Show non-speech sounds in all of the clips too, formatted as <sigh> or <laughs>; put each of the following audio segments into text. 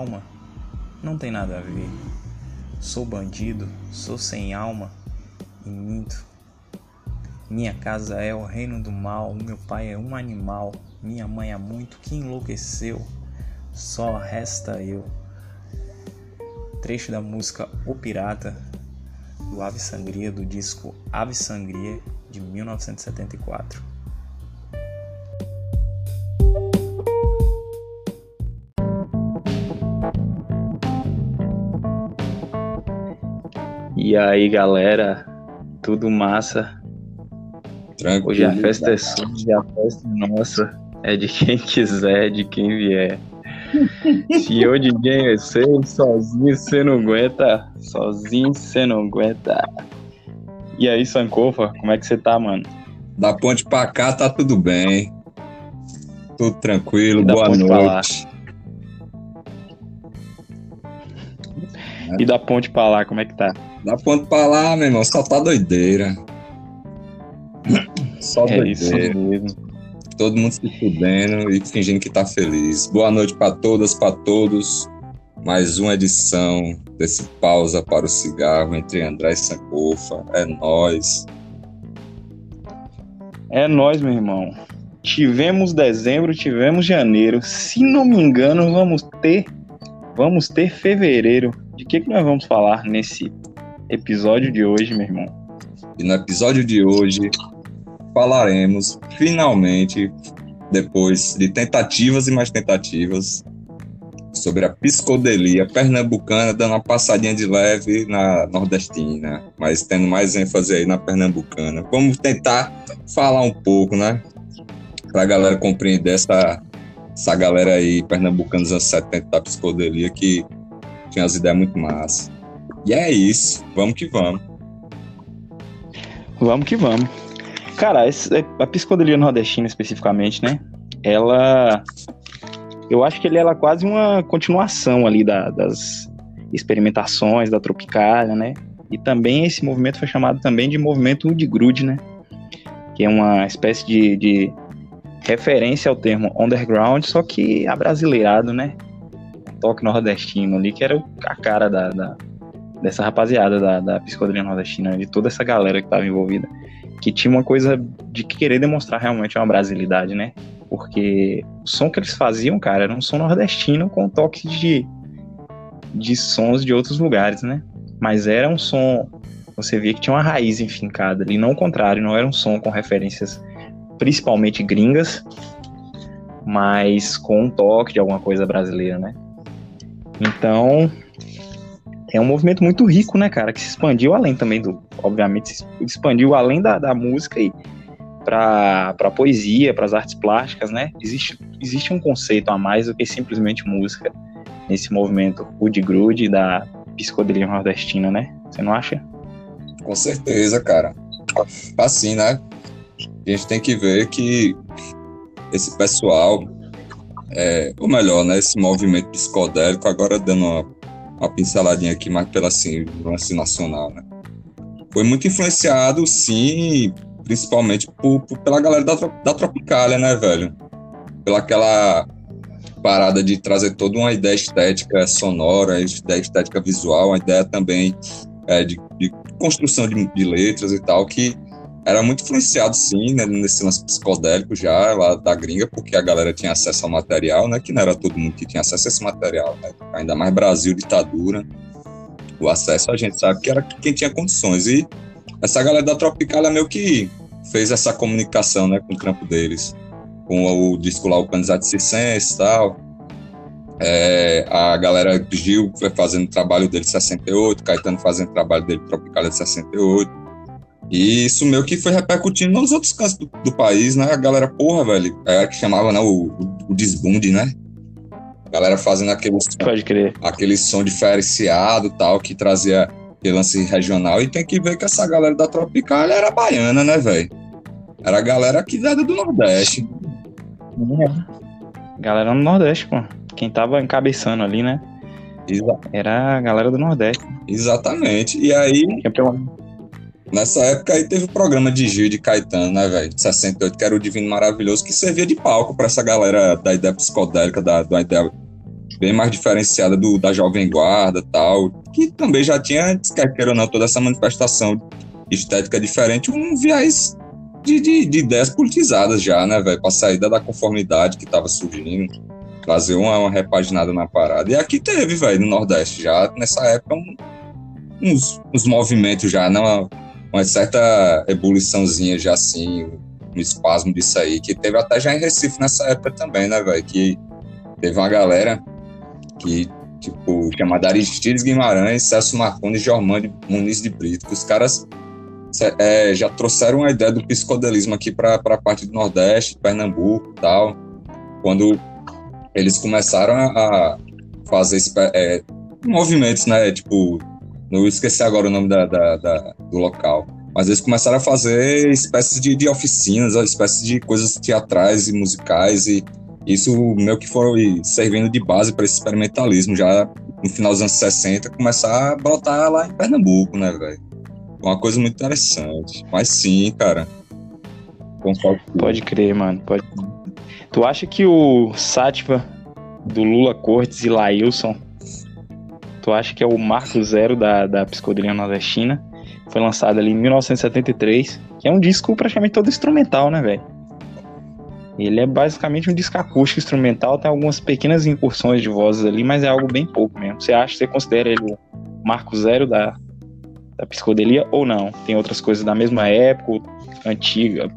Calma não tem nada a ver. Sou bandido, sou sem alma e minto. Minha casa é o reino do mal, meu pai é um animal, minha mãe é muito que enlouqueceu, só resta eu. Trecho da música O Pirata, do Ave Sangria, do disco Ave Sangria, de 1974. E aí, galera, tudo massa? Tranquilo. Hoje a festa é sua, a festa é nossa, é de quem quiser, de quem vier. Se eu DJ é seu, sozinho você não aguenta, sozinho você não aguenta. E aí, Sankofa, como é que você tá, mano? Da ponte pra cá tá tudo bem. Tudo tranquilo, boa noite. E da ponte pra lá, como é que tá? Da ponte pra lá, meu irmão, só tá doideira. Só é doideira. mesmo. Todo mundo se fudendo e fingindo que tá feliz. Boa noite para todas, para todos. Mais uma edição desse Pausa para o Cigarro entre André e Sankofa. É nós. É nós, meu irmão. Tivemos dezembro, tivemos janeiro. Se não me engano, vamos ter vamos ter fevereiro. Que que nós vamos falar nesse episódio de hoje, meu irmão? E no episódio de hoje falaremos finalmente, depois de tentativas e mais tentativas, sobre a psicodelia pernambucana, dando uma passadinha de leve na nordestina, mas tendo mais ênfase aí na pernambucana. Vamos tentar falar um pouco, né? Pra galera compreender essa, essa galera aí pernambucana dos anos 70 da psicodelia que tinha as ideias muito massas. E é isso, vamos que vamos. Vamos que vamos. Cara, é, a psicodelia nordestina especificamente, né? Ela. Eu acho que ele é quase uma continuação ali da, das experimentações da Tropicália, né? E também esse movimento foi chamado também de movimento de grude, né? Que é uma espécie de, de referência ao termo underground, só que abrasileirado, né? Toque nordestino ali, que era a cara da, da dessa rapaziada da, da psicodelia nordestina, de toda essa galera que estava envolvida que tinha uma coisa de querer demonstrar realmente uma brasilidade, né? Porque o som que eles faziam, cara, era um som nordestino com toque de, de sons de outros lugares, né? Mas era um som, você via que tinha uma raiz enfincada ali, não o contrário, não era um som com referências principalmente gringas, mas com um toque de alguma coisa brasileira, né? Então, é um movimento muito rico, né, cara, que se expandiu além também do, obviamente, se expandiu além da, da música e para a poesia, para as artes plásticas, né? Existe, existe um conceito a mais do que simplesmente música nesse movimento Wood Grude da psicodelia nordestina, né? Você não acha? Com certeza, cara. Assim, né? A gente tem que ver que esse pessoal, é, ou melhor, né, esse movimento psicodélico, agora dando uma uma pinceladinha aqui mais pela assim, nacional, né? Foi muito influenciado, sim, principalmente por, por, pela galera da, da Tropicália, né, velho? Pela aquela parada de trazer toda uma ideia estética sonora, ideia estética visual, uma ideia também é, de, de, construção de, de letras e tal, que era muito influenciado, sim, né, nesse lance psicodélico já, lá da gringa, porque a galera tinha acesso ao material, né, que não era todo mundo que tinha acesso a esse material, né, ainda mais Brasil, ditadura, o acesso a gente sabe que era quem tinha condições, e essa galera da Tropicália meio que fez essa comunicação, né, com o trampo deles, com o disco lá, o Canizade Circense e tal, é, a galera Gil foi fazendo trabalho dele de 68, Caetano fazendo trabalho dele Tropicália de 68, e isso meio que foi repercutindo nos outros cantos do, do país, né? A galera, porra, velho, é que chamava, né, o, o desbunde, né? A galera fazendo aquele Pode crer. aquele som diferenciado tal, que trazia aquele lance regional. E tem que ver que essa galera da Tropical era baiana, né, velho? Era a galera que era do Nordeste. É. Galera do Nordeste, pô. Quem tava encabeçando ali, né? Era a galera do Nordeste. Exatamente. E aí. Nessa época aí teve o programa de Gil de Caetano, né, velho? De 68, que era o Divino Maravilhoso, que servia de palco para essa galera da ideia psicodélica, da, da ideia bem mais diferenciada do, da Jovem Guarda tal, que também já tinha, quer queira ou não, toda essa manifestação estética diferente, um viés de, de, de ideias politizadas já, né, velho? Pra saída da conformidade que tava surgindo, trazer uma, uma repaginada na parada. E aqui teve, velho, no Nordeste já, nessa época, um, uns, uns movimentos já, né? Uma, uma certa ebuliçãozinha já assim, um espasmo disso aí, que teve até já em Recife nessa época também, né, velho? Que teve uma galera que, tipo, chamada Aristides Guimarães, Celso Marcondes e Muniz de Brito, que os caras é, já trouxeram a ideia do psicodelismo aqui para a parte do Nordeste, Pernambuco e tal, quando eles começaram a fazer é, movimentos, né, tipo, não esqueci agora o nome da, da, da, do local, mas eles começaram a fazer espécies de, de oficinas, espécies de coisas teatrais e musicais e isso meio que foi servindo de base para esse experimentalismo já no final dos anos 60 começar a brotar lá em Pernambuco, né, velho? Uma coisa muito interessante. Mas sim, cara. Concordo. Pode crer, mano. Pode. Tu acha que o Sátiva do Lula Cortes e Lailson, tu acha que é o marco zero da, da psicodelia nordestina? Foi lançado ali em 1973, que é um disco praticamente todo instrumental, né, velho? Ele é basicamente um disco acústico instrumental, tem algumas pequenas incursões de vozes ali, mas é algo bem pouco mesmo. Você acha, você considera ele o marco zero da, da psicodelia ou não? Tem outras coisas da mesma época, antiga,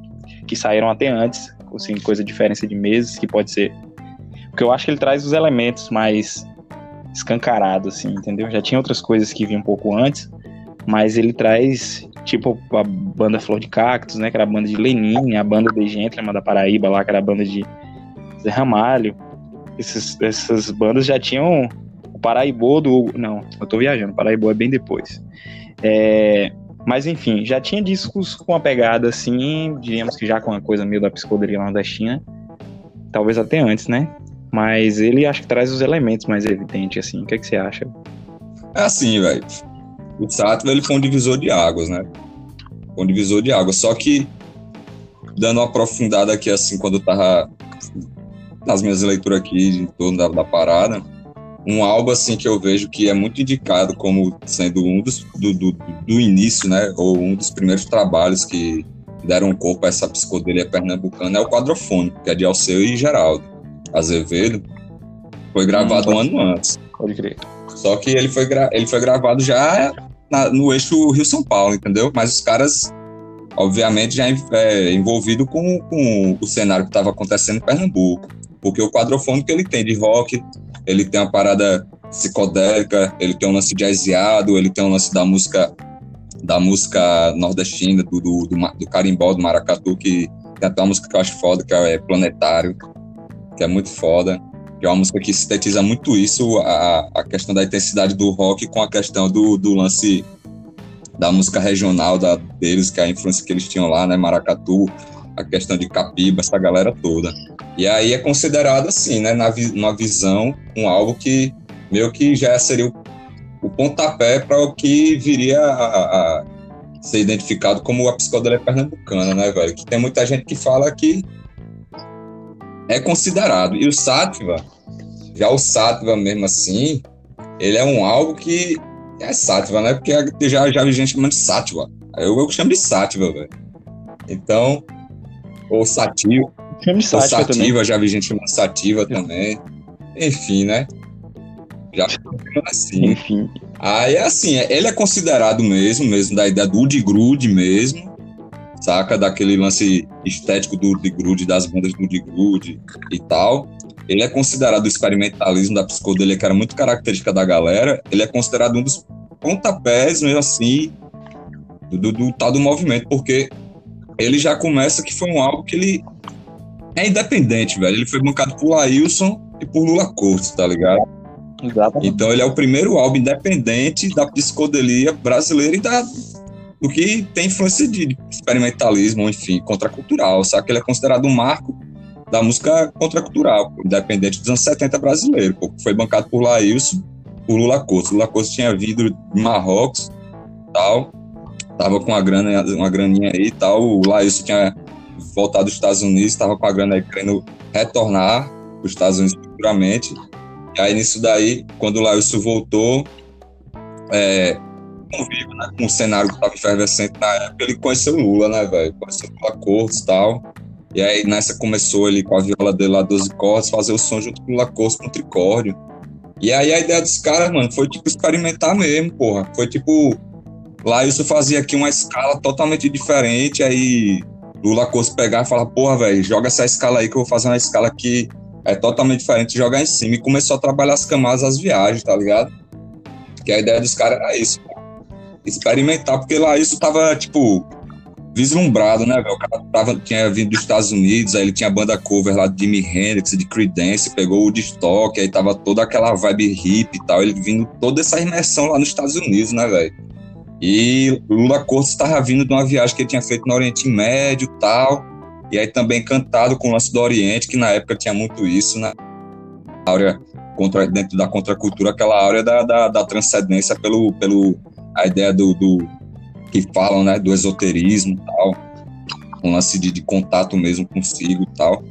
que saíram até antes, assim, coisa diferença de meses, que pode ser. Porque eu acho que ele traz os elementos mais escancarados, assim, entendeu? Já tinha outras coisas que vinham um pouco antes, mas ele traz tipo a banda Flor de Cactos, né, que era a banda de Lenin, a banda de Gentleman da Paraíba lá, que era a banda de Zé Ramalho. Essas bandas já tinham o Paraibô do... Não, eu tô viajando, Paraibô é bem depois. É, mas enfim, já tinha discos com a pegada assim, diríamos que já com uma coisa meio da psicodelia nordestina, talvez até antes, né? Mas ele acho que traz os elementos mais evidentes, assim. O que, é que você acha? É assim, velho o Sattva ele foi um divisor de águas, né? Um divisor de águas. Só que, dando uma aprofundada aqui, assim, quando eu tava nas minhas leituras aqui, em torno da, da parada, um álbum, assim, que eu vejo que é muito indicado como sendo um dos, do, do, do início, né? Ou um dos primeiros trabalhos que deram corpo a essa psicodelia pernambucana é o Quadrofônico, que é de Alceu e Geraldo Azevedo. Foi gravado hum, um ano antes. Pode crer. Só que ele foi, ele foi gravado já na, no eixo Rio-São Paulo, entendeu? Mas os caras, obviamente, já é, envolvido com, com o cenário que estava acontecendo em Pernambuco. Porque o quadrofônico que ele tem de rock, ele tem uma parada psicodélica, ele tem um lance jazzeado, ele tem um lance da música da música nordestina, do, do, do, do carimbó, do maracatu, que tem até uma música que eu acho foda, que é Planetário, que é muito foda que é uma música que sintetiza muito isso, a, a questão da intensidade do rock com a questão do, do lance da música regional da, deles, que é a influência que eles tinham lá, né, Maracatu, a questão de Capiba, essa galera toda. E aí é considerado assim, né, na uma visão, um álbum que meio que já seria o, o pontapé para o que viria a, a, ser identificado como a psicodelia pernambucana, né, velho? Que tem muita gente que fala que é considerado. E o Sattva, já o Sattva mesmo assim, ele é um álbum que é Sattva, né? Porque já, já vi gente chamando de Sattva. Eu, eu chamo de Sattva, velho. Então, ou Sativa. Chama de Sativa, Sativa já vi gente chamando Sativa também. Enfim, né? Já assim. Enfim. Aí, assim, ele é considerado mesmo, mesmo da ideia do de grude mesmo, saca? Daquele lance estético do de grude, das bandas do de grude e tal. Ele é considerado o experimentalismo da psicodelia, que era muito característica da galera. Ele é considerado um dos pontapés, mesmo assim, do, do, do tal do movimento, porque ele já começa que foi um álbum que ele é independente, velho. Ele foi bancado por Lailson e por Lula Cortes, tá ligado? Exatamente. Então ele é o primeiro álbum independente da psicodelia brasileira e da do que tem influência de experimentalismo, enfim, contracultural, sabe? Ele é considerado um marco da música contracultural, independente dos anos 70 brasileiro, pô, foi bancado por Laílson, por Lula Costa. Lula Costa tinha vindo de Marrocos tal, tava com uma grana, uma graninha aí e tal. O Laílson tinha voltado dos Estados Unidos, tava com a grana aí querendo retornar para os Estados Unidos futuramente. E aí, nisso daí, quando o Laílson voltou, é, convívio, né, com o cenário que estava efervescente na época, ele conheceu Lula, né, velho? Conheceu Lula Cortes e tal. E aí nessa começou ele com a viola dele lá, 12 cordas, fazer o som junto com o Lula Cortes com o tricórdio. E aí a ideia dos caras, mano, foi tipo experimentar mesmo, porra. Foi tipo. Lá isso fazia aqui uma escala totalmente diferente, aí Lula Cortes pegar e falar, porra, velho, joga essa escala aí que eu vou fazer uma escala que é totalmente diferente, jogar em cima. E começou a trabalhar as camadas, as viagens, tá ligado? Que a ideia dos caras era isso, experimentar, porque lá isso tava, tipo, vislumbrado, né, velho? O cara tava, tinha vindo dos Estados Unidos, aí ele tinha banda cover lá de Jimi Hendrix, de Creedence, pegou o Destock, aí tava toda aquela vibe hip e tal, ele vindo toda essa imersão lá nos Estados Unidos, né, velho? E Lula Cortes estava vindo de uma viagem que ele tinha feito no Oriente Médio e tal, e aí também cantado com o lance do Oriente, que na época tinha muito isso, né? Áurea contra, dentro da contracultura, aquela área da, da, da transcendência pelo, pelo a ideia do, do que falam, né, do esoterismo tal, um lance de, de, contato mesmo consigo tal.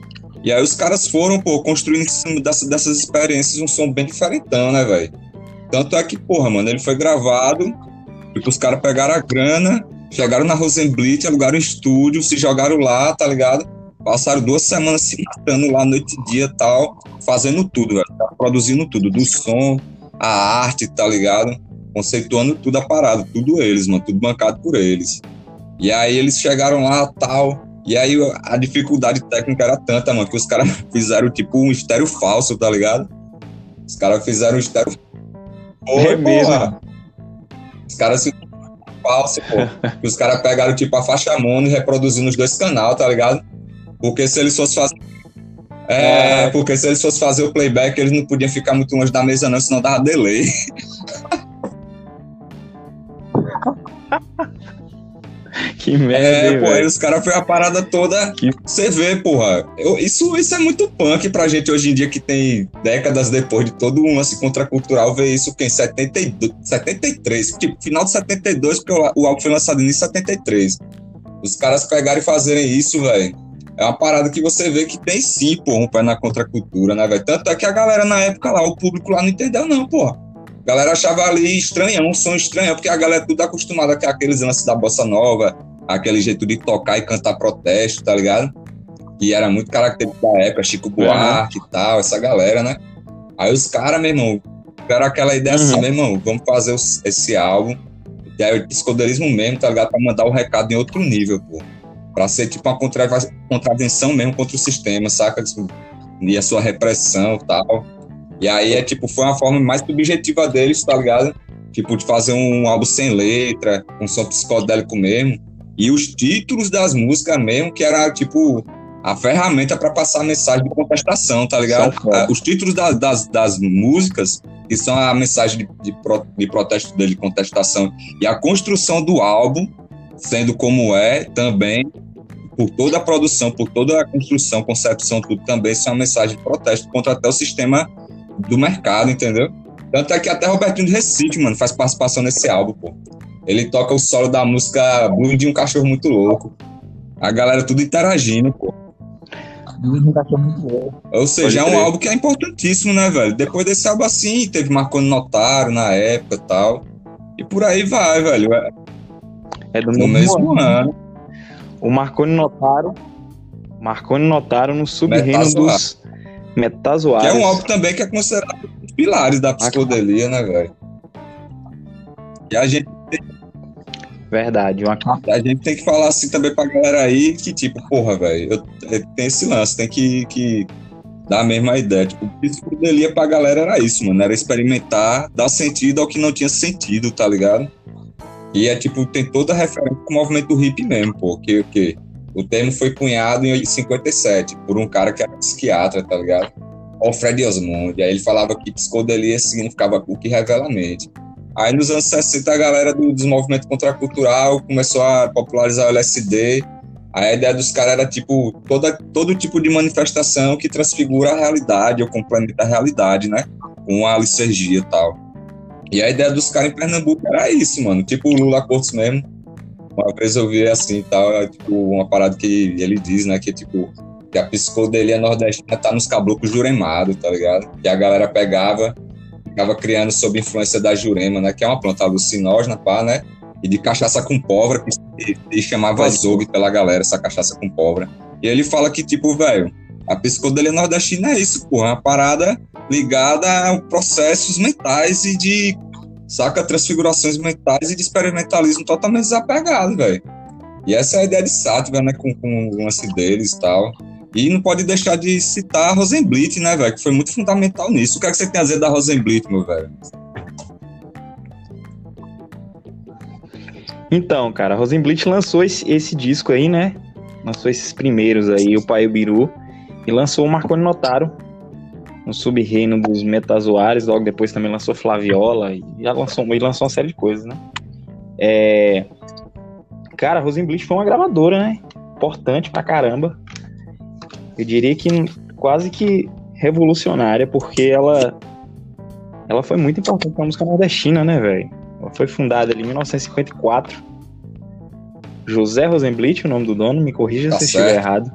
E aí os caras foram, pô, construindo em cima dessas, dessas experiências um som bem diferentão, né, velho? Tanto é que, porra, mano, ele foi gravado, tipo, os caras pegaram a grana, chegaram na Rosenblit, alugaram um estúdio, se jogaram lá, tá ligado? Passaram duas semanas se matando lá noite e dia tal, fazendo tudo, velho. Produzindo tudo, do som, a arte, tá ligado? Conceituando tudo a parada, tudo eles, mano, tudo bancado por eles. E aí eles chegaram lá, tal, e aí a dificuldade técnica era tanta, mano, que os caras <laughs> fizeram tipo um estéreo falso, tá ligado? Os caras fizeram um estéreo é mesmo. Os caras se <laughs> falso, pô. os caras pegaram tipo a faixa mono e reproduzindo os dois canal, tá ligado? Porque se eles fossem fazer é, é, porque se eles fossem fazer o playback, eles não podiam ficar muito longe da mesa, não, senão dava delay. <laughs> que merda. É, pô, aí os caras foi a parada toda. Você vê, porra. Eu, isso, isso é muito punk pra gente hoje em dia que tem décadas depois de todo um lance contracultural ver isso que em 72, 73, tipo, final de 72, porque o, o álbum foi lançado em 73. Os caras pegarem e fazerem isso, velho. É uma parada que você vê que tem sim, pô, um pé na contracultura, né, velho? Tanto é que a galera na época lá, o público lá não entendeu, não, porra. A galera achava ali estranho, um som estranho, porque a galera é tudo acostumada com aqueles lances da bossa nova, aquele jeito de tocar e cantar protesto, tá ligado? Que era muito característico da época, Chico Buarque uhum. e tal, essa galera, né? Aí os caras, meu irmão, tiveram aquela ideia assim, uhum. assim, meu irmão, vamos fazer esse álbum. E aí o psicodelismo mesmo, tá ligado? Pra mandar o recado em outro nível, pô. Pra ser tipo uma contravenção mesmo contra o sistema, saca? E a sua repressão e tal. E aí é tipo, foi uma forma mais subjetiva deles, tá ligado? Tipo, de fazer um álbum sem letra, um som psicodélico mesmo. E os títulos das músicas mesmo, que era tipo a ferramenta para passar a mensagem de contestação, tá ligado? Ah, os títulos das, das, das, músicas, que são a mensagem de, de, pro, de protesto dele, contestação, e a construção do álbum, sendo como é também, por toda a produção, por toda a construção, concepção, tudo também, são uma mensagem de protesto contra até o sistema do mercado, entendeu? Tanto é que até Robertinho de Recife, mano, faz participação nesse álbum, pô. Ele toca o solo da música Blue de um cachorro muito louco. A galera tudo interagindo, pô. Ou seja, é um álbum que é importantíssimo, né, velho? Depois desse álbum assim, teve Marconi Notário na época e tal. E por aí vai, velho. É, é do mesmo, mesmo ano. ano. O Marconi Notário. Marconi Notário no sub-reino dos Metazoários. Que é um álbum também que é considerado um dos pilares da psicodelia, né, velho? E a gente Verdade. Uma... A gente tem que falar assim também pra galera aí que, tipo, porra, velho, tem esse lance, tem que, que dar a mesma ideia. Tipo, psicodelia pra galera era isso, mano. Era experimentar, dar sentido ao que não tinha sentido, tá ligado? E é tipo, tem toda a referência com o movimento hip mesmo, pô. Que, que o termo foi cunhado em 57 por um cara que era psiquiatra, tá ligado? Alfred Osmond. Aí ele falava que psicodelia significava o que revela a mente. Aí nos anos 60 a galera do desenvolvimento contracultural começou a popularizar o LSD. Aí a ideia dos caras era tipo toda, todo tipo de manifestação que transfigura a realidade ou complementa a realidade, né? Com a licergia e tal. E a ideia dos caras em Pernambuco era isso, mano. Tipo o Lula Cortes mesmo Uma vez eu vi assim tal, é, tipo, uma parada que ele diz, né? Que tipo, que a psicodelia nordestina tá nos caboclos juremados, tá ligado? Que a galera pegava, ficava criando sob influência da jurema, né? Que é uma planta alucinógena, pá, né? E de cachaça com pólvora, que se chamava zogue pela galera, essa cachaça com pólvora. E ele fala que, tipo, velho, a psicodelia nordestina é isso, pô, é uma parada ligada a processos mentais e de, saca, transfigurações mentais e de experimentalismo totalmente desapegado, velho. E essa é a ideia de Sattva, né, com, com o lance deles e tal. E não pode deixar de citar a Rosenblit, né, velho? Que foi muito fundamental nisso. O que é que você tem a dizer da Rosenblit, meu velho? Então, cara, a Rosenblit lançou esse, esse, disco aí, né? Lançou esses primeiros aí, o Pai Biru, e lançou o Marconi Notaro, um sub-reino dos metazoares. Logo depois também lançou Flaviola, e já lançou, e lançou uma série de coisas, né? É... Cara, a Rosenblit foi uma gravadora, né? Importante pra caramba eu diria que quase que revolucionária, porque ela ela foi muito importante para a música nordestina, né, velho? Ela foi fundada ali em 1954. José Rosenblit, o nome do dono, me corrija tá se estiver errado.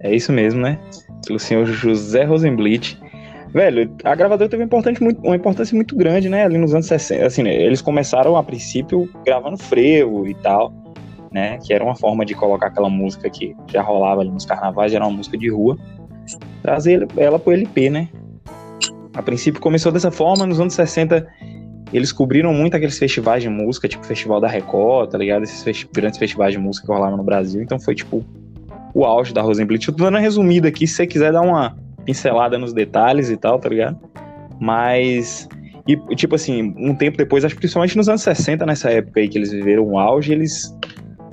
É isso mesmo, né? Pelo senhor José Rosenblit. Velho, a gravadora teve uma importância, muito, uma importância muito grande, né? Ali nos anos 60. Assim, né? eles começaram a princípio gravando frevo e tal né? Que era uma forma de colocar aquela música que já rolava ali nos carnavais, era uma música de rua, trazer ela pro LP, né? A princípio começou dessa forma, nos anos 60 eles cobriram muito aqueles festivais de música, tipo Festival da Record, tá ligado? Esses festi grandes festivais de música que rolavam no Brasil, então foi tipo o auge da Rosenblit. Eu tô dando uma resumida aqui, se você quiser dar uma pincelada nos detalhes e tal, tá ligado? Mas e, tipo assim, um tempo depois, acho que principalmente nos anos 60, nessa época aí que eles viveram o auge, eles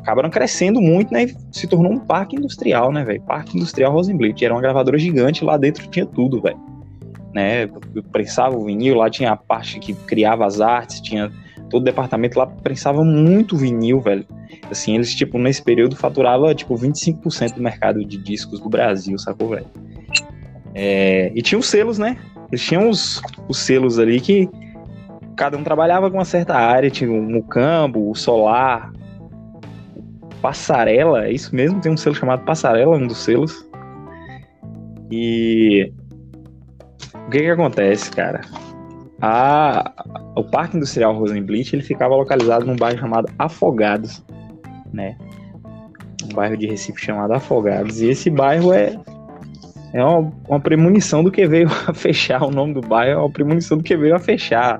acabaram crescendo muito, né? E se tornou um parque industrial, né, velho? Parque Industrial Rosenblit. Era uma gravadora gigante, lá dentro tinha tudo, velho. Né? Prensava o vinil, lá tinha a parte que criava as artes, tinha todo o departamento lá prensava muito vinil, velho. Assim, eles, tipo, nesse período faturava, tipo, 25% do mercado de discos do Brasil, sacou, velho? É... e tinha os selos, né? Eles tinham os, os selos ali que cada um trabalhava com uma certa área, tinha o Mucambo, o Solar, Passarela, é isso mesmo? Tem um selo chamado Passarela, um dos selos. E o que que acontece, cara? A, o Parque Industrial Rosenblit ele ficava localizado num bairro chamado Afogados, né? Um bairro de Recife chamado Afogados. E esse bairro é é uma, uma premonição do que veio a <laughs> fechar o nome do bairro, é uma premonição do que veio a fechar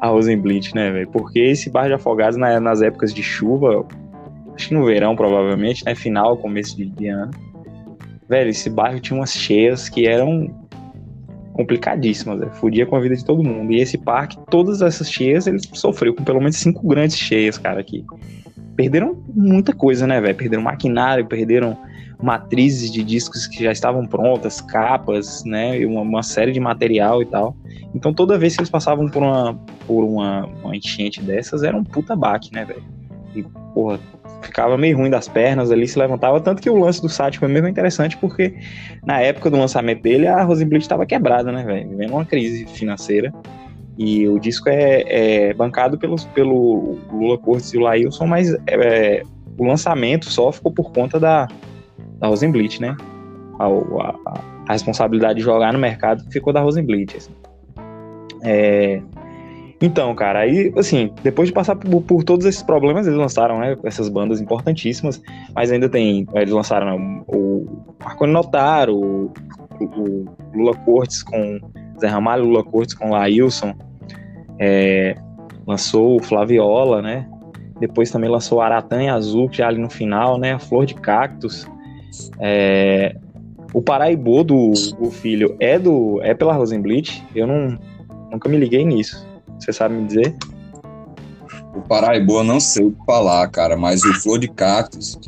a Rosenblit, né, velho? Porque esse bairro de Afogados, na, nas épocas de chuva, acho que no verão provavelmente, né? Final, começo de, ano. Velho, esse bairro tinha umas cheias que eram complicadíssimas, né? fudia com a vida de todo mundo. E esse parque, todas essas cheias, ele sofreu com pelo menos cinco grandes cheias, cara, aqui. Perderam muita coisa, né, velho? Perderam maquinário, perderam matrizes de discos que já estavam prontas, capas, né, uma, uma, série de material e tal. Então toda vez que eles passavam por uma por uma, uma enchente dessas, era um puta baque, né, velho? E porra, ficava meio ruim das pernas ali, se levantava. Tanto que o lance do site foi mesmo interessante, porque na época do lançamento dele, a Rosenblit estava quebrada, né, velho? Vivendo uma crise financeira. E o disco é, é bancado pelos, pelo Lula Cortes e o Lailson, mas é, o lançamento só ficou por conta da, da Rosenblit, né? A, a, a, responsabilidade de jogar no mercado ficou da Rosenblit. Assim. É, então, cara, aí, assim, depois de passar por, por, todos esses problemas, eles lançaram, né, essas bandas importantíssimas, mas ainda tem, eles lançaram né, o Marconi Notaro, o, o, Lula Cortes com Zé Ramalho, Lula Cortes com Laílson, é, lançou o Flaviola, né, depois também lançou o Aratanha Azul, que já ali no final, né, a Flor de Cactus, é, o Paraibô do, do filho é do é pela Rosenblit, eu não, nunca me liguei nisso. Você sabe me dizer? O Paraíba eu não sei o que falar, cara, mas o Flor de Cactus.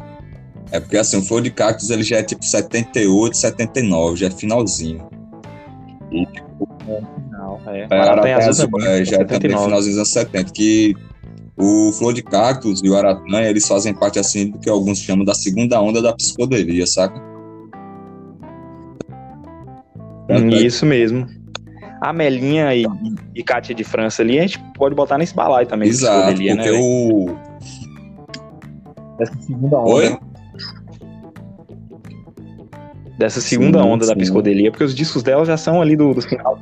É porque assim, o Flor de Cactus ele já é tipo 78, 79, já é finalzinho. E, tipo, é final, é. é Aratanha Azul, também, é, já 79. é também finalzinho dos anos 70, que o Flor de Cactus e o Aratanha, eles fazem parte assim do que alguns chamam da segunda onda da psicodelia, saca? Isso mesmo. A Melinha e, e Kátia de França ali, a gente pode botar nesse balaio também. Exato, psicodelia, porque né, o. Dessa segunda onda. Oi? Dessa segunda Sim, onda da sim. psicodelia, porque os discos dela já são ali do, do final.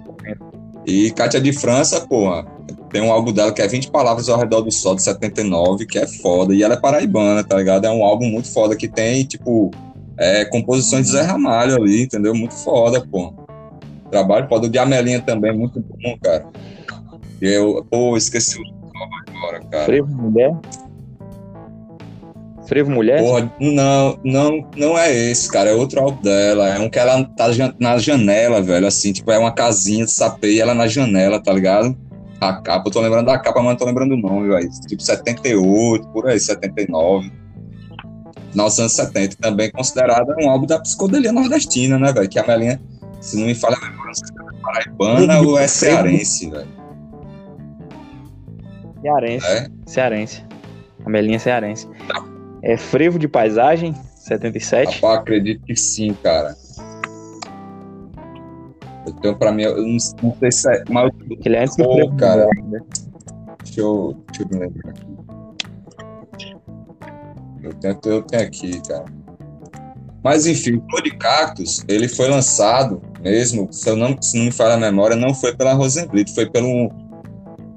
E Kátia de França, porra, tem um álbum dela que é 20 Palavras ao Redor do Sol, de 79, que é foda. E ela é paraibana, tá ligado? É um álbum muito foda que tem, tipo, é, composições de Zé Ramalho ali, entendeu? Muito foda, pô. Trabalho foda. O de Amelinha também, muito bom, cara. Eu, pô, esqueci o nome agora, cara. Frevo Mulher? Frevo Mulher? Porra, não, não, não é esse, cara. É outro álbum dela. É um que ela tá na janela, velho. Assim, tipo, é uma casinha de sapê e ela na janela, tá ligado? A capa, eu tô lembrando da capa, mas não tô lembrando o nome, velho. Tipo, 78, por aí, 79. Nos anos 70. Também considerada um álbum da psicodelia nordestina, né, velho? Que a Melinha, se não me falha a memória, não sei se é paraibana ou é cearense, velho. Cearense. É? Cearense. A Melinha é cearense. É Frevo de Paisagem, 77. Rapaz, acredito que sim, cara. Eu tenho pra mim, eu não, não sei se é. Mas eu- Que ele é antes do Pô, Frevo cara. Né? Deixa eu, deixa eu me lembrar aqui. Eu tenho, eu tenho aqui, cara. Mas enfim, o Flor de Cactus, ele foi lançado mesmo, se, eu não, se não me falha a memória, não foi pela Rosenblit, foi pelo,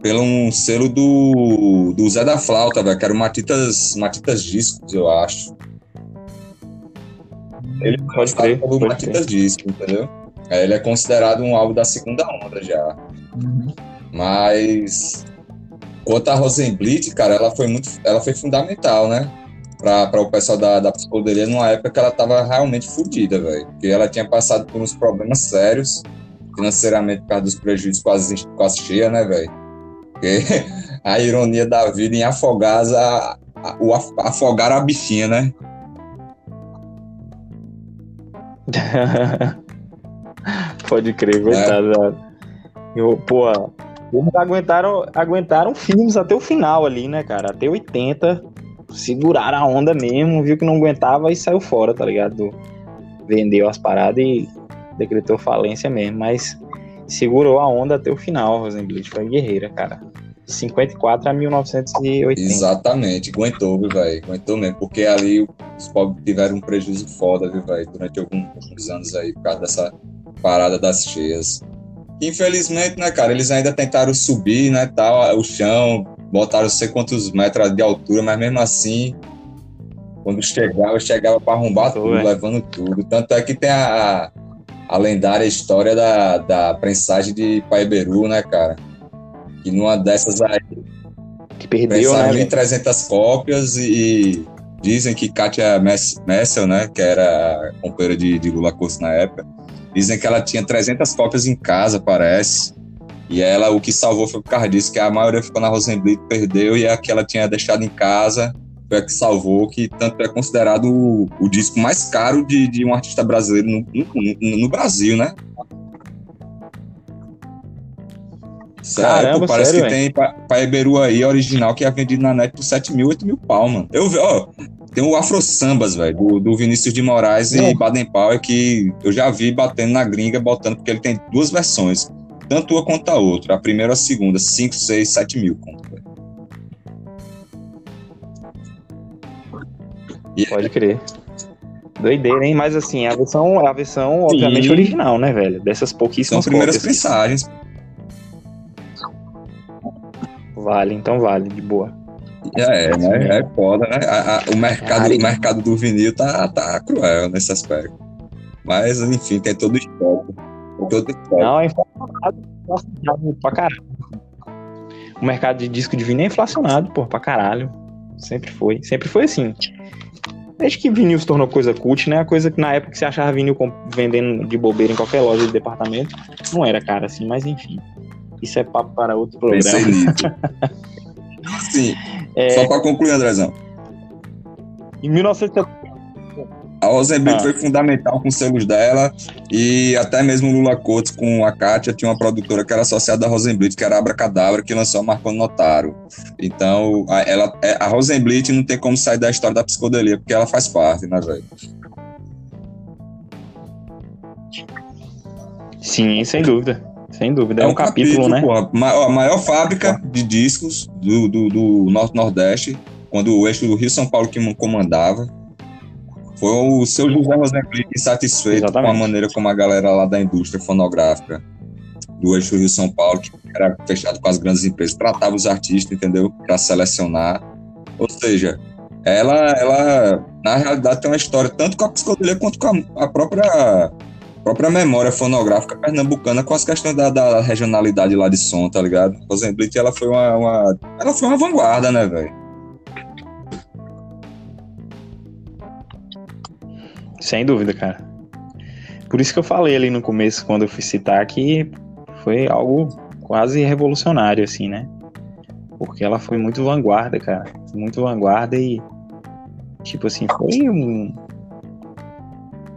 pelo um selo do, do Zé da Flauta, velho, que era o Matitas, Matitas Discos, eu acho. Ele foi Pode crer, pelo pode Matitas Discos, entendeu? Aí ele é considerado um álbum da segunda onda já. Mas quanto a Rosenblit, cara, ela foi muito, ela foi fundamental, né? Para o pessoal da, da psicodelia numa época que ela tava realmente fodida, velho. Porque ela tinha passado por uns problemas sérios, financeiramente por causa dos prejuízos com as, com as cheias, né, velho? Porque <laughs> a ironia da vida em afogar a, a, o af- afogar a bichinha, né? <laughs> Pode crer, coitado. Eu, pô, eles aguentaram, aguentaram filmes até o final ali, né, cara? Até 80. Seguraram a onda mesmo, viu que não aguentava e saiu fora, tá ligado? Vendeu as paradas e decretou falência mesmo. Mas segurou a onda até o final, Rosenblit. Foi guerreira, cara. 54 a 1980. Exatamente, aguentou, viu, velho? Aguentou mesmo, porque ali os pobres tiveram um prejuízo foda, viu, velho? Durante algum- alguns anos aí, por causa dessa parada das cheias. Infelizmente, né, cara, eles ainda tentaram subir, né, tal, o chão, botaram não sei quantos metros de altura, mas mesmo assim, quando chegava, chegava para arrombar Tô, tudo, velho. levando tudo. Tanto é que tem a, a lendária história da, da prensagem de Paiberu, né, cara? Que numa dessas aí Que perdeu, né? Pensaram em velho? 300 cópias e dizem que Katia Mess- Messel, né, que era a companheira de, de Lula Costa na época, dizem que ela tinha 300 cópias em casa, parece. E ela, o que salvou foi por causa disso, que a maioria ficou na Rosenblit, perdeu, e a que ela tinha deixado em casa foi a que salvou, que tanto é considerado o, o disco mais caro de, de um artista brasileiro no, no, no Brasil, né? Sério, Caramba, parece sério, que tem Pa- Paeberu aí, original, que é vendido na net por 7 mil, 8 mil pau, mano. Eu vi, ó, tem o Afro Sambas, velho, do, do Vinícius de Moraes e Não. Baden Powell, que eu já vi batendo na gringa, botando, porque ele tem duas versões, tanto uma quanto a outra, a primeira ou a segunda, 5, 6, 7 mil, conto. E Pode crer. Doideira, hein? Mas assim, a versão, a versão obviamente, Sim. original, né, velho? Dessas são pouquíssimas primeiras cópias. mensagens. Vale, então vale, de boa. É, né? É foda, né? A- a- o, mercado, Cara, o mercado do vinil tá, tá cruel nesse aspecto. Mas, enfim, tem todo o histórico. Todo. Não, é inflacionado, inflacionado pra caralho. O mercado de disco de vinil é inflacionado, pô, pra caralho. Sempre foi. Sempre foi assim. Desde que vinil se tornou coisa cult, né? A coisa que na época que você achava vinil vendendo de bobeira em qualquer loja de departamento, não era cara assim, mas enfim. Isso é papo para outro programa. Pensei nisso. <laughs> Assim, É, só pra concluir, Andrezão. em 1970, A Rosenblit Ah. foi fundamental com os selos dela e até mesmo Lula Coates com a Kátia tinha uma produtora que era associada à Rosenblit, que era a Abracadabra, que lançou a Marconi Notaro. Então, a, ela, é- a Rosenblit não tem como sair da história da psicodelia, porque ela faz parte, né, velho? Sim, sem dúvida. Sem dúvida, é, é um, um capítulo, capítulo, né? Porra, a maior fábrica de discos do, do, do Norte-Nordeste, quando o eixo do Rio São Paulo que comandava. Foi o seu José Rosenblick insatisfeito Exatamente. com a maneira como a galera lá da indústria fonográfica do eixo Rio São Paulo, que era fechado com as grandes empresas, tratava os artistas, entendeu? Para selecionar. Ou seja, ela, ela, na realidade, tem uma história tanto com a psicodelia quanto com a, a própria própria memória fonográfica pernambucana com as questões da, da regionalidade lá de som, tá ligado? Rosenblit, ela foi uma, uma, ela foi uma vanguarda, né, velho? Sem dúvida, cara. Por isso que eu falei ali no começo, quando eu fui citar, que foi algo quase revolucionário, assim, né? Porque ela foi muito vanguarda, cara. Muito vanguarda e, tipo assim, foi um,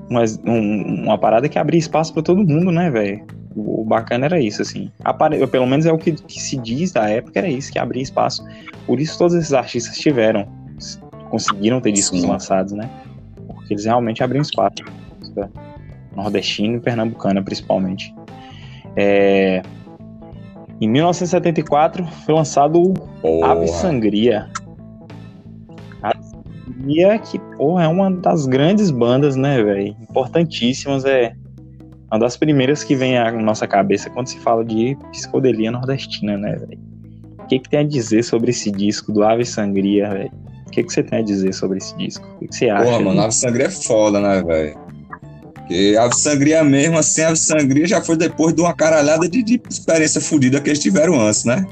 uma, um, uma parada que abria espaço para todo mundo, né, velho? O, bacana era isso, assim. Apare... Pelo menos é o que, que, se diz da época, era isso, que abria espaço. Por isso todos esses artistas tiveram, conseguiram ter discos Sim. lançados, né? Porque eles realmente abriam espaço. Nordestino e pernambucana, principalmente. É... Em 1974 foi lançado Porra. Ave Sangria. Sangria, que, porra, é uma das grandes bandas, né, velho? Importantíssimas, é uma das primeiras que vem à nossa cabeça quando se fala de psicodelia nordestina, né, velho? O que, que tem a dizer sobre esse disco do Ave Sangria, velho? O que, que você tem a dizer sobre esse disco? O que, que você acha? Porra, mano, Ave Sangria é foda, né, velho? Porque Ave Sangria mesmo, assim, Ave Sangria já foi depois de uma caralhada de, de experiência fodida que eles tiveram antes, né?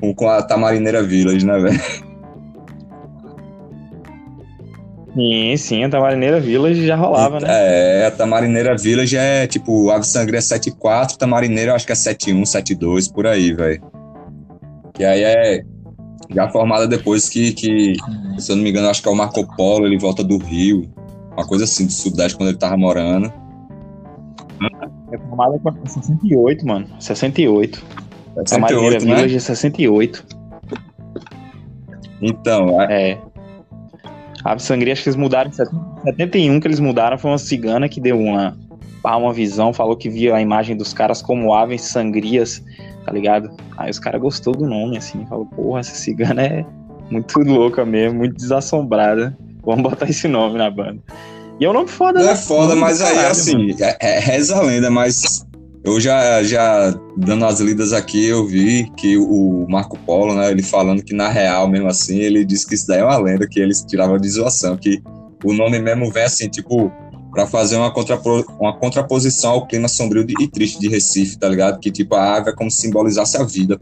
Com, com a Tamarineira Village, né, velho? Sim, sim, a Tamarineira Village já rolava, né? É, a Tamarineira Village é tipo, Ave Sangria 74, Tamarineira acho que é 71, 72, por aí, velho. E aí é já formada depois que, que, se eu não me engano, acho que é o Marco Polo, ele volta do Rio, uma coisa assim, do Sudeste, quando ele tava morando. É formada em 68, mano, 68. 68, Tamarineira né? Village é 68. Então, é... é. Ave Sangria, acho que eles mudaram em 71, que eles mudaram, foi uma cigana que deu uma, uma visão, falou que via a imagem dos caras como aves sangrias, tá ligado? Aí os caras gostou do nome, assim, falou, porra, essa cigana é muito louca mesmo, muito desassombrada. Vamos botar esse nome na banda. E é um nome foda, Não né? é foda, mas aí, caralho, assim, é, é, reza a lenda, mas eu já, já dando as lidas aqui, eu vi que o Marco Polo, né, ele falando que na real, mesmo assim, ele disse que isso daí é uma lenda, que eles tiravam de zoação, que o nome mesmo vem assim, tipo, para fazer uma, contrapo uma contraposição ao clima sombrio de, e triste de Recife, tá ligado? Que tipo, a ave é como se simbolizasse a vida.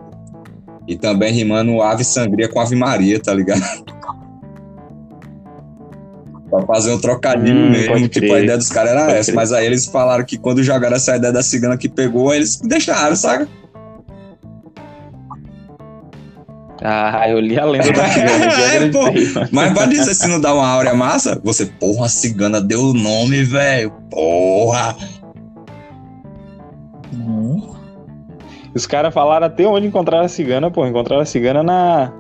E também rimando ave sangria com ave maria, tá ligado? <laughs> Pra fazer um trocadilho hum, mesmo. Tipo, a ideia dos caras era pode essa. Crer. Mas aí eles falaram que quando jogaram essa ideia da cigana que pegou, eles deixaram, saca? Ah, eu li a lenda da cigana. <laughs> é, pô, mas pode dizer, se não dá uma áurea massa, você, porra, a cigana deu o nome, velho. Porra! Hum. Os caras falaram até onde encontraram a cigana, pô. Encontraram a cigana na,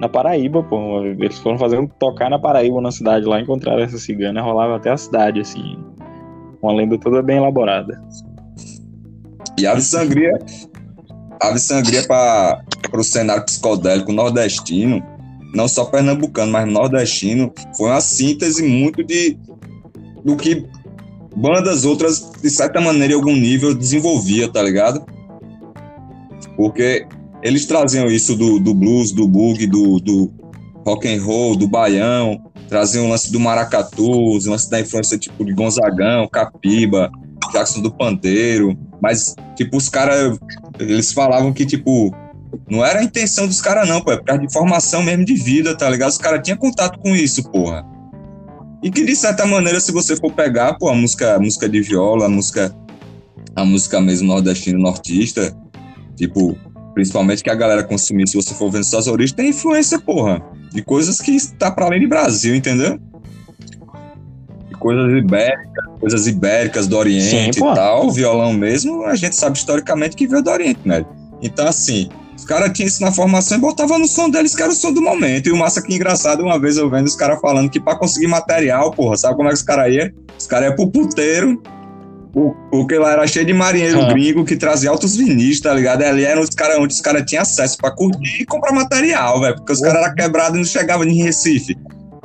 na Paraíba, pô. Eles foram fazer um tocar na Paraíba, na cidade lá, encontraram essa cigana, rolava até a cidade, assim. Uma lenda toda bem elaborada. E Ave Sangria, Ave Sangria para o cenário psicodélico nordestino, não só pernambucano, mas nordestino, foi uma síntese muito de do que bandas outras, de certa maneira, em algum nível, desenvolvia, tá ligado? Porque eles traziam isso do, do blues, do bug, do, do rock and roll, do baião, traziam o lance do maracatu, o lance da influência tipo de Gonzagão, Capiba, Jackson do Pandeiro, mas tipo os caras eles falavam que tipo não era a intenção dos caras não, pô, é por causa de formação mesmo de vida, tá ligado? Os caras tinham contato com isso, porra. E que de certa maneira, se você for pegar, pô, a música, a música de viola, a música a música mesmo nordestina, nortista, tipo, principalmente que a galera consumir, se você for vendo suas origens, tem influência, porra, de coisas que está para além de Brasil, entendeu? Coisas ibéricas, coisas ibéricas do Oriente Sim, e tal, o violão mesmo, a gente sabe historicamente que veio do Oriente, né? Então, assim, os caras tinham isso na formação e botavam no som deles, que era o som do momento. E o massa que engraçado, uma vez eu vendo os caras falando que para conseguir material, porra, sabe como é que os caras iam? Os caras iam pro puteiro, Porque lá era cheio de marinheiro ah. gringo que trazia altos vinis, tá ligado? Ali eram os caras onde os caras tinham acesso pra curtir e comprar material, velho. Porque os caras eram quebrados e não chegavam em Recife.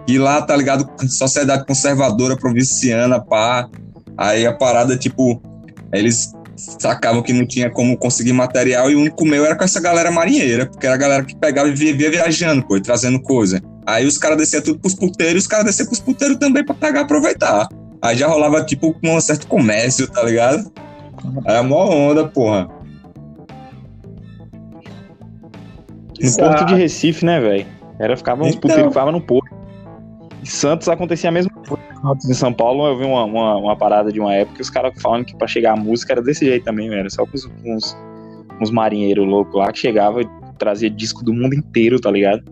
E lá, tá ligado? Sociedade conservadora, provinciana, pá. Aí a parada, tipo, eles sacavam que não tinha como conseguir material e o único meu era com essa galera marinheira, porque era a galera que pegava e vivia viajando, pô, trazendo coisa. Aí os caras desciam tudo pros puteiros e os caras desciam pros puteiros também pra pegar e aproveitar. Aí já rolava, tipo, um certo comércio, tá ligado? Era mó onda, porra. No porto de Recife, né, velho? Era, ficava uns então... puteiros que ficavam no porto. Em Santos acontecia a mesma coisa. Em São Paulo eu vi uma, uma, uma parada de uma época que os caras falando que pra chegar a música era desse jeito também, velho. Só com uns, uns, uns marinheiros loucos lá que chegava e trazia disco do mundo inteiro, tá ligado?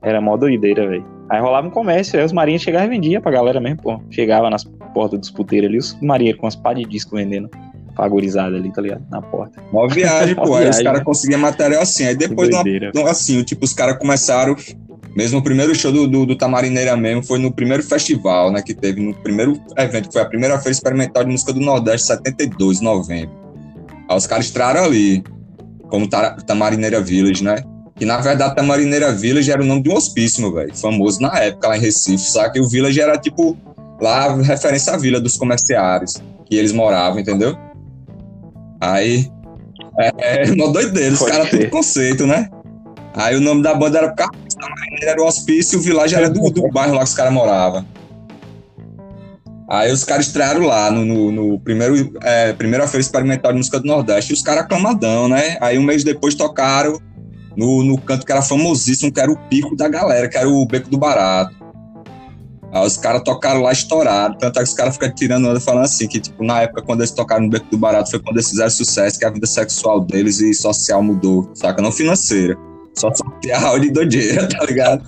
Era mó doideira, velho. Aí rolava um comércio, aí os marinheiros chegavam e vendiam pra galera mesmo, pô. Chegava nas portas dos puteiros ali, os marinheiros com as pá de disco vendendo pagorizada ali, tá ligado? Na porta. Mó viagem, <laughs> pô. Aí os caras conseguiam material assim. Aí depois, no, assim, tipo, os caras começaram mesmo o primeiro show do, do, do, Tamarineira mesmo foi no primeiro festival, né? Que teve no primeiro evento, que foi a primeira feira experimental de música do Nordeste, 72, novembro. Aí os caras estraram ali, como Tamarineira Village, né? Que na verdade Tamarineira Village era o nome de um hospício, velho. Famoso na época lá em Recife, sabe? Que o Village era tipo lá referência à vila dos comerciários que eles moravam, entendeu? Aí. É, é uma doideira, os caras têm conceito, né? Aí o nome da banda era era o hospício e o vilage era do, do bairro lá que os caras moravam. Aí os caras estrearam lá no, no, no primeiro, é, primeira feira experimental de música do Nordeste, e os caras aclamadão, né? Aí um mês depois tocaram no, no canto que era famosíssimo, que era o pico da galera, que era o Beco do Barato. Aí os caras tocaram lá estouraram, tanto é que os caras ficam tirando onda falando assim, que tipo, na época quando eles tocaram no Beco do Barato foi quando eles fizeram sucesso, que a vida sexual deles e social mudou, saca? Não financeira. Só social de doideira, <laughs> tá ligado?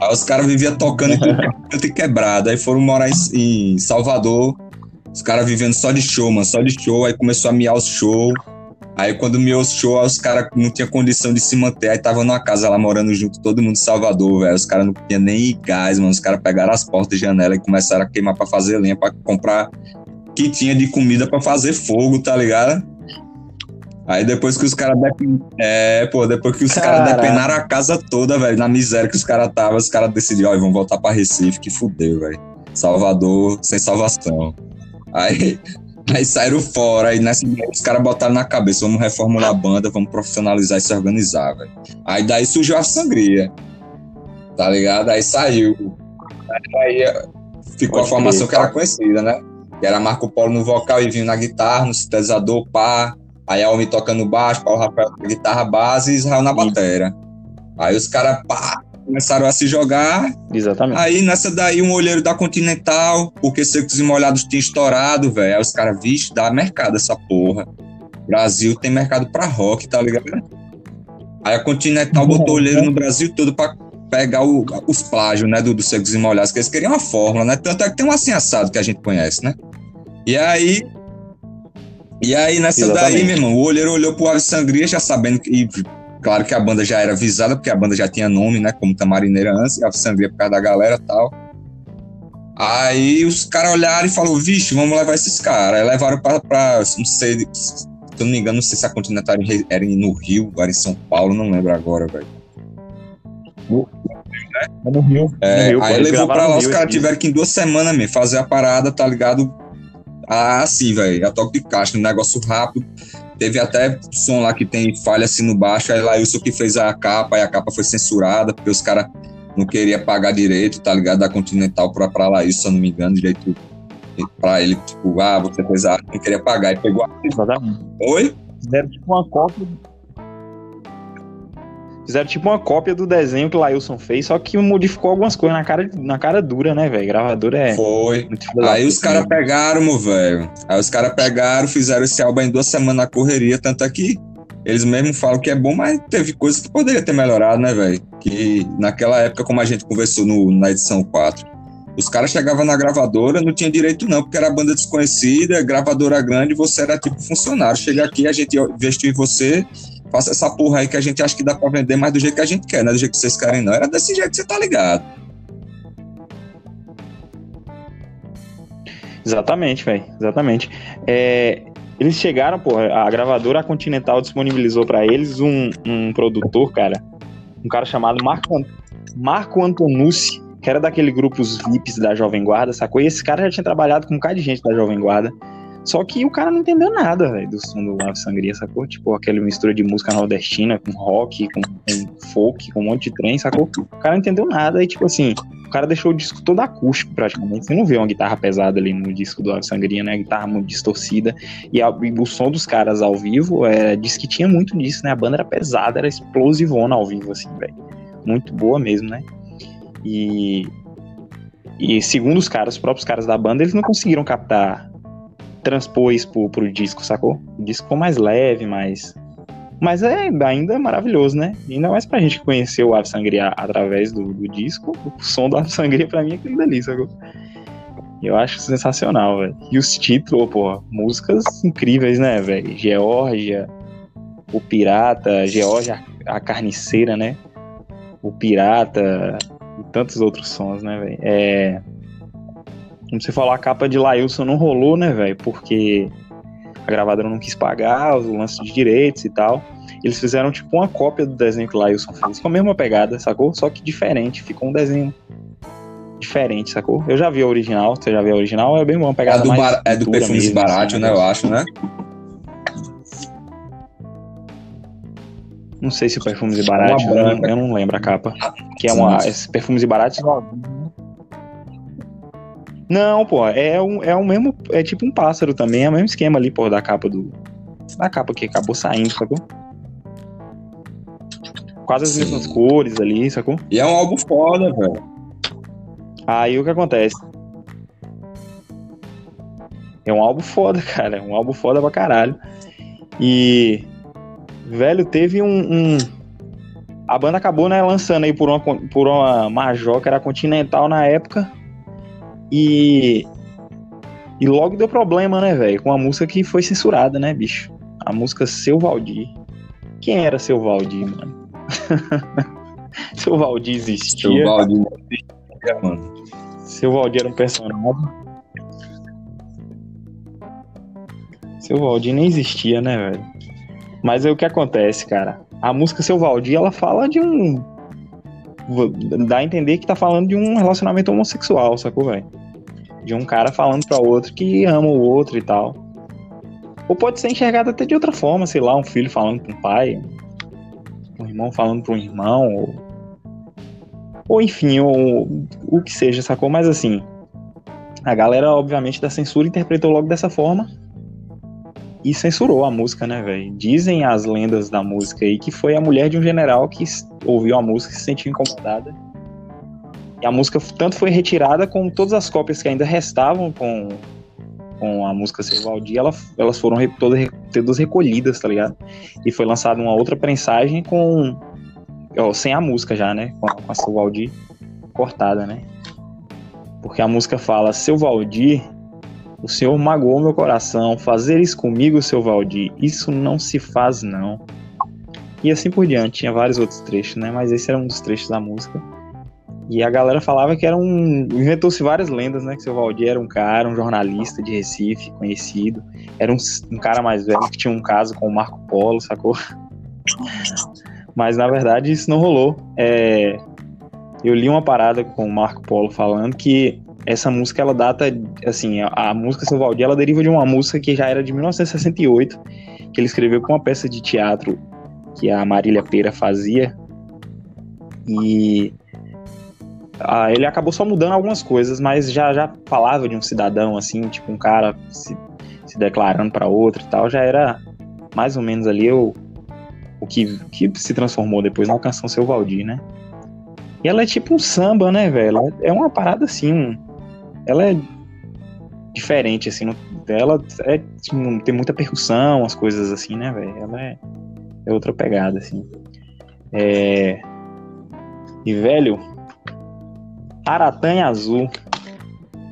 Aí os caras viviam tocando <laughs> em tudo quebrado. Aí foram morar em, em Salvador. Os caras vivendo só de show, mano, só de show. Aí começou a miar os show. Aí quando miou os show, os caras não tinham condição de se manter. Aí tava numa casa lá morando junto, todo mundo em Salvador, velho. Os caras não tinham nem gás, mano. Os caras pegaram as portas e janela e começaram a queimar pra fazer lenha, pra comprar que tinha de comida pra fazer fogo, tá ligado? Aí depois que os caras é, pô, depois que os caras depenaram a casa toda, velho, na miséria que os caras estavam, os caras decidiram, ó, vão voltar pra Recife, que fudeu, velho. Salvador sem salvação. Aí, <laughs> aí saíram fora, aí nessa os caras botaram na cabeça, vamos reformular a banda, vamos profissionalizar e se organizar, velho. Aí daí surgiu a sangria. Tá ligado? Aí saiu. Aí ficou Pode a formação que era conhecida, né? Que era Marco Polo no vocal e vinho na guitarra, no sintetizador, pá Aí a Almi tocando baixo, Paulo Rafael na guitarra base e Israel na bateria. Aí os caras, começaram a se jogar. Exatamente. Aí nessa daí, um olheiro da Continental, porque Secos e Molhados tinha estourado, velho. Aí os caras, vixe, dá mercado essa porra. Brasil tem mercado pra rock, tá ligado? Aí a Continental botou olheiro no Brasil todo pra pegar o, os plágios, né, do, do Secos e Molhados, que eles queriam uma fórmula, né? Tanto é que tem um assim assado que a gente conhece, né? E aí e aí, nessa Exatamente. daí, meu irmão, o olheiro olhou pro Ave Sangria, já sabendo que. E, claro que a banda já era visada, porque a banda já tinha nome, né? Como Tamarineira antes, e Ave Sangria por causa da galera e tal. Aí os caras olharam e falaram, vixe, vamos levar esses caras. Aí levaram pra, pra, não sei, se eu não me engano, não sei se a Continental era no Rio, era em São Paulo, não lembro agora, velho. No, é no Rio. É, no Rio aí levou pra lá, os caras tiveram que em duas semanas mesmo fazer a parada, tá ligado? Ah, sim, velho. A toque de caixa, um negócio rápido. Teve até som lá que tem falha assim no baixo. Aí Lailson que fez a capa, e a capa foi censurada, porque os caras não queriam pagar direito, tá ligado? Da Continental pra, pra Lailson, se eu não me engano, direito pra ele, tipo, ah, você fez a não queria pagar. E pegou a. Oi? Fizeram tipo uma cópia Fizeram tipo uma cópia do desenho que o Lailson fez, só que modificou algumas coisas na cara, na cara dura, né, velho? Gravadora é. Foi. Aí os caras pegaram, meu velho. Aí os caras pegaram, fizeram esse álbum em duas semanas na correria, tanto aqui. Eles mesmos falam que é bom, mas teve coisas que poderia ter melhorado, né, velho? Que naquela época, como a gente conversou no, na edição 4, os caras chegavam na gravadora, não tinha direito não, porque era banda desconhecida, gravadora grande, você era tipo funcionário. Chega aqui, a gente investiu em você, faça essa porra aí que a gente acha que dá pra vender, mas do jeito que a gente quer, não é do jeito que vocês querem, não. Era desse jeito que você tá ligado. Exatamente, velho. Exatamente. É, eles chegaram, pô, a gravadora Continental disponibilizou para eles um, um produtor, cara, um cara chamado Marco, Marco Antonucci, que era daquele grupo Os VIPs da Jovem Guarda, sacou? E esse cara já tinha trabalhado com um cara de gente da Jovem Guarda. Só que o cara não entendeu nada, velho, do som do Ave Sangria, sacou? Tipo, aquela mistura de música nordestina com rock, com, com, folk, com um monte de trem, sacou? O cara não entendeu nada e, tipo assim, o cara deixou o disco todo acústico, praticamente. Você não vê uma guitarra pesada ali no disco do Ave Sangria, né? A guitarra muito distorcida. E, a, e, o som dos caras ao vivo, é, diz que tinha muito disso, né? A banda era pesada, era explosivona ao vivo, assim, velho. Muito boa mesmo, né? E, e segundo os caras, os próprios caras da banda, eles não conseguiram captar transpor isso pro, pro disco, sacou? O disco ficou mais leve, mais. Mas é ainda é maravilhoso, né? Ainda mais pra gente que conheceu o Ave Sangria através do, do disco, o som do Ave Sangria pra mim é aquilo dali, sacou? Eu acho sensacional, velho. E os títulos, pô, músicas incríveis, né, velho? Geórgia, o Pirata, Geórgia, a Carniceira, né? O Pirata e tantos outros sons, né, velho? É. Como você falou, a capa de Lailson não rolou, né, velho? Porque a gravadora não quis pagar os lances de direitos e tal. Eles fizeram tipo uma cópia do desenho que o Lailson fez, com a mesma pegada, sacou? Só que diferente, ficou um desenho diferente, sacou? Eu já vi a original, você já viu a original, é bem uma pegada é do, mais bar, é do Perfumes Barato, assim, né, eu acho, né? Não sei se o Perfumes e Barato, eu, não, eu não lembro a capa. Que é uma. Esse Perfumes e Barato não, pô, é um, é o mesmo. É tipo um pássaro também, é o mesmo esquema ali, pô, da capa do. Da capa que acabou saindo, sacou? Quase as Sim. mesmas cores ali, sacou? E é um álbum foda, velho. Aí o que acontece? É um álbum foda, <laughs> cara. É um álbum foda pra caralho. E. Velho, teve um, um. A banda acabou, né, lançando aí por uma, por uma Major, que era Continental na época. E. E logo deu problema, né, velho? Com a música que foi censurada, né, bicho? A música Seu Valdir. Quem era Seu Valdir, mano? <laughs> Seu Valdir existia. Seu Valdir não existia, mano. Seu Valdir era um personagem. Seu Valdir nem existia, né, velho? Mas é o que acontece, cara. A música Seu Valdir, ela fala de um dá a entender que tá falando de um relacionamento homossexual, sacou, velho? De um cara falando pra outro que ama o outro e tal. Ou pode ser enxergado até de outra forma, sei lá, um filho falando com um pai, um irmão falando pra um irmão, ou, ou enfim, ou, o que seja, sacou? Mas assim, a galera, obviamente, da censura interpretou logo dessa forma e censurou a música, né, velho? Dizem as lendas da música aí que foi a mulher de um general que ouviu a música e se sentiu incomodada. E a música tanto foi retirada como todas as cópias que ainda restavam com, com a música Servaldi, ela, elas foram todas, todas recolhidas, tá ligado? E foi lançada uma outra prensagem com. Ó, sem a música já, né? Com a, com a cortada, né? Porque a música fala: Seu Valdir o Senhor magoou meu coração. Fazer isso comigo, seu Valdir, isso não se faz, não. E assim por diante. Tinha vários outros trechos, né? Mas esse era um dos trechos da música. E a galera falava que era um. Inventou-se várias lendas, né? Que seu Valdir era um cara, um jornalista de Recife, conhecido. Era um, um cara mais velho que tinha um caso com o Marco Polo, sacou? Mas na verdade isso não rolou. É, eu li uma parada com o Marco Polo falando que essa música ela data assim a, a música Valdir ela deriva de uma música que já era de 1968 que ele escreveu com uma peça de teatro que a Marília Pera fazia e ah, ele acabou só mudando algumas coisas mas já já falava de um cidadão assim tipo um cara se, se declarando para outro e tal já era mais ou menos ali o, o que, que se transformou depois na canção Seu Valdir né e ela é tipo um samba, né, velho? É uma parada assim, um, ela é diferente, assim, ela é, tipo, tem muita percussão, as coisas assim, né, velho? Ela é, é outra pegada, assim. É... E, velho, Aratanha Azul,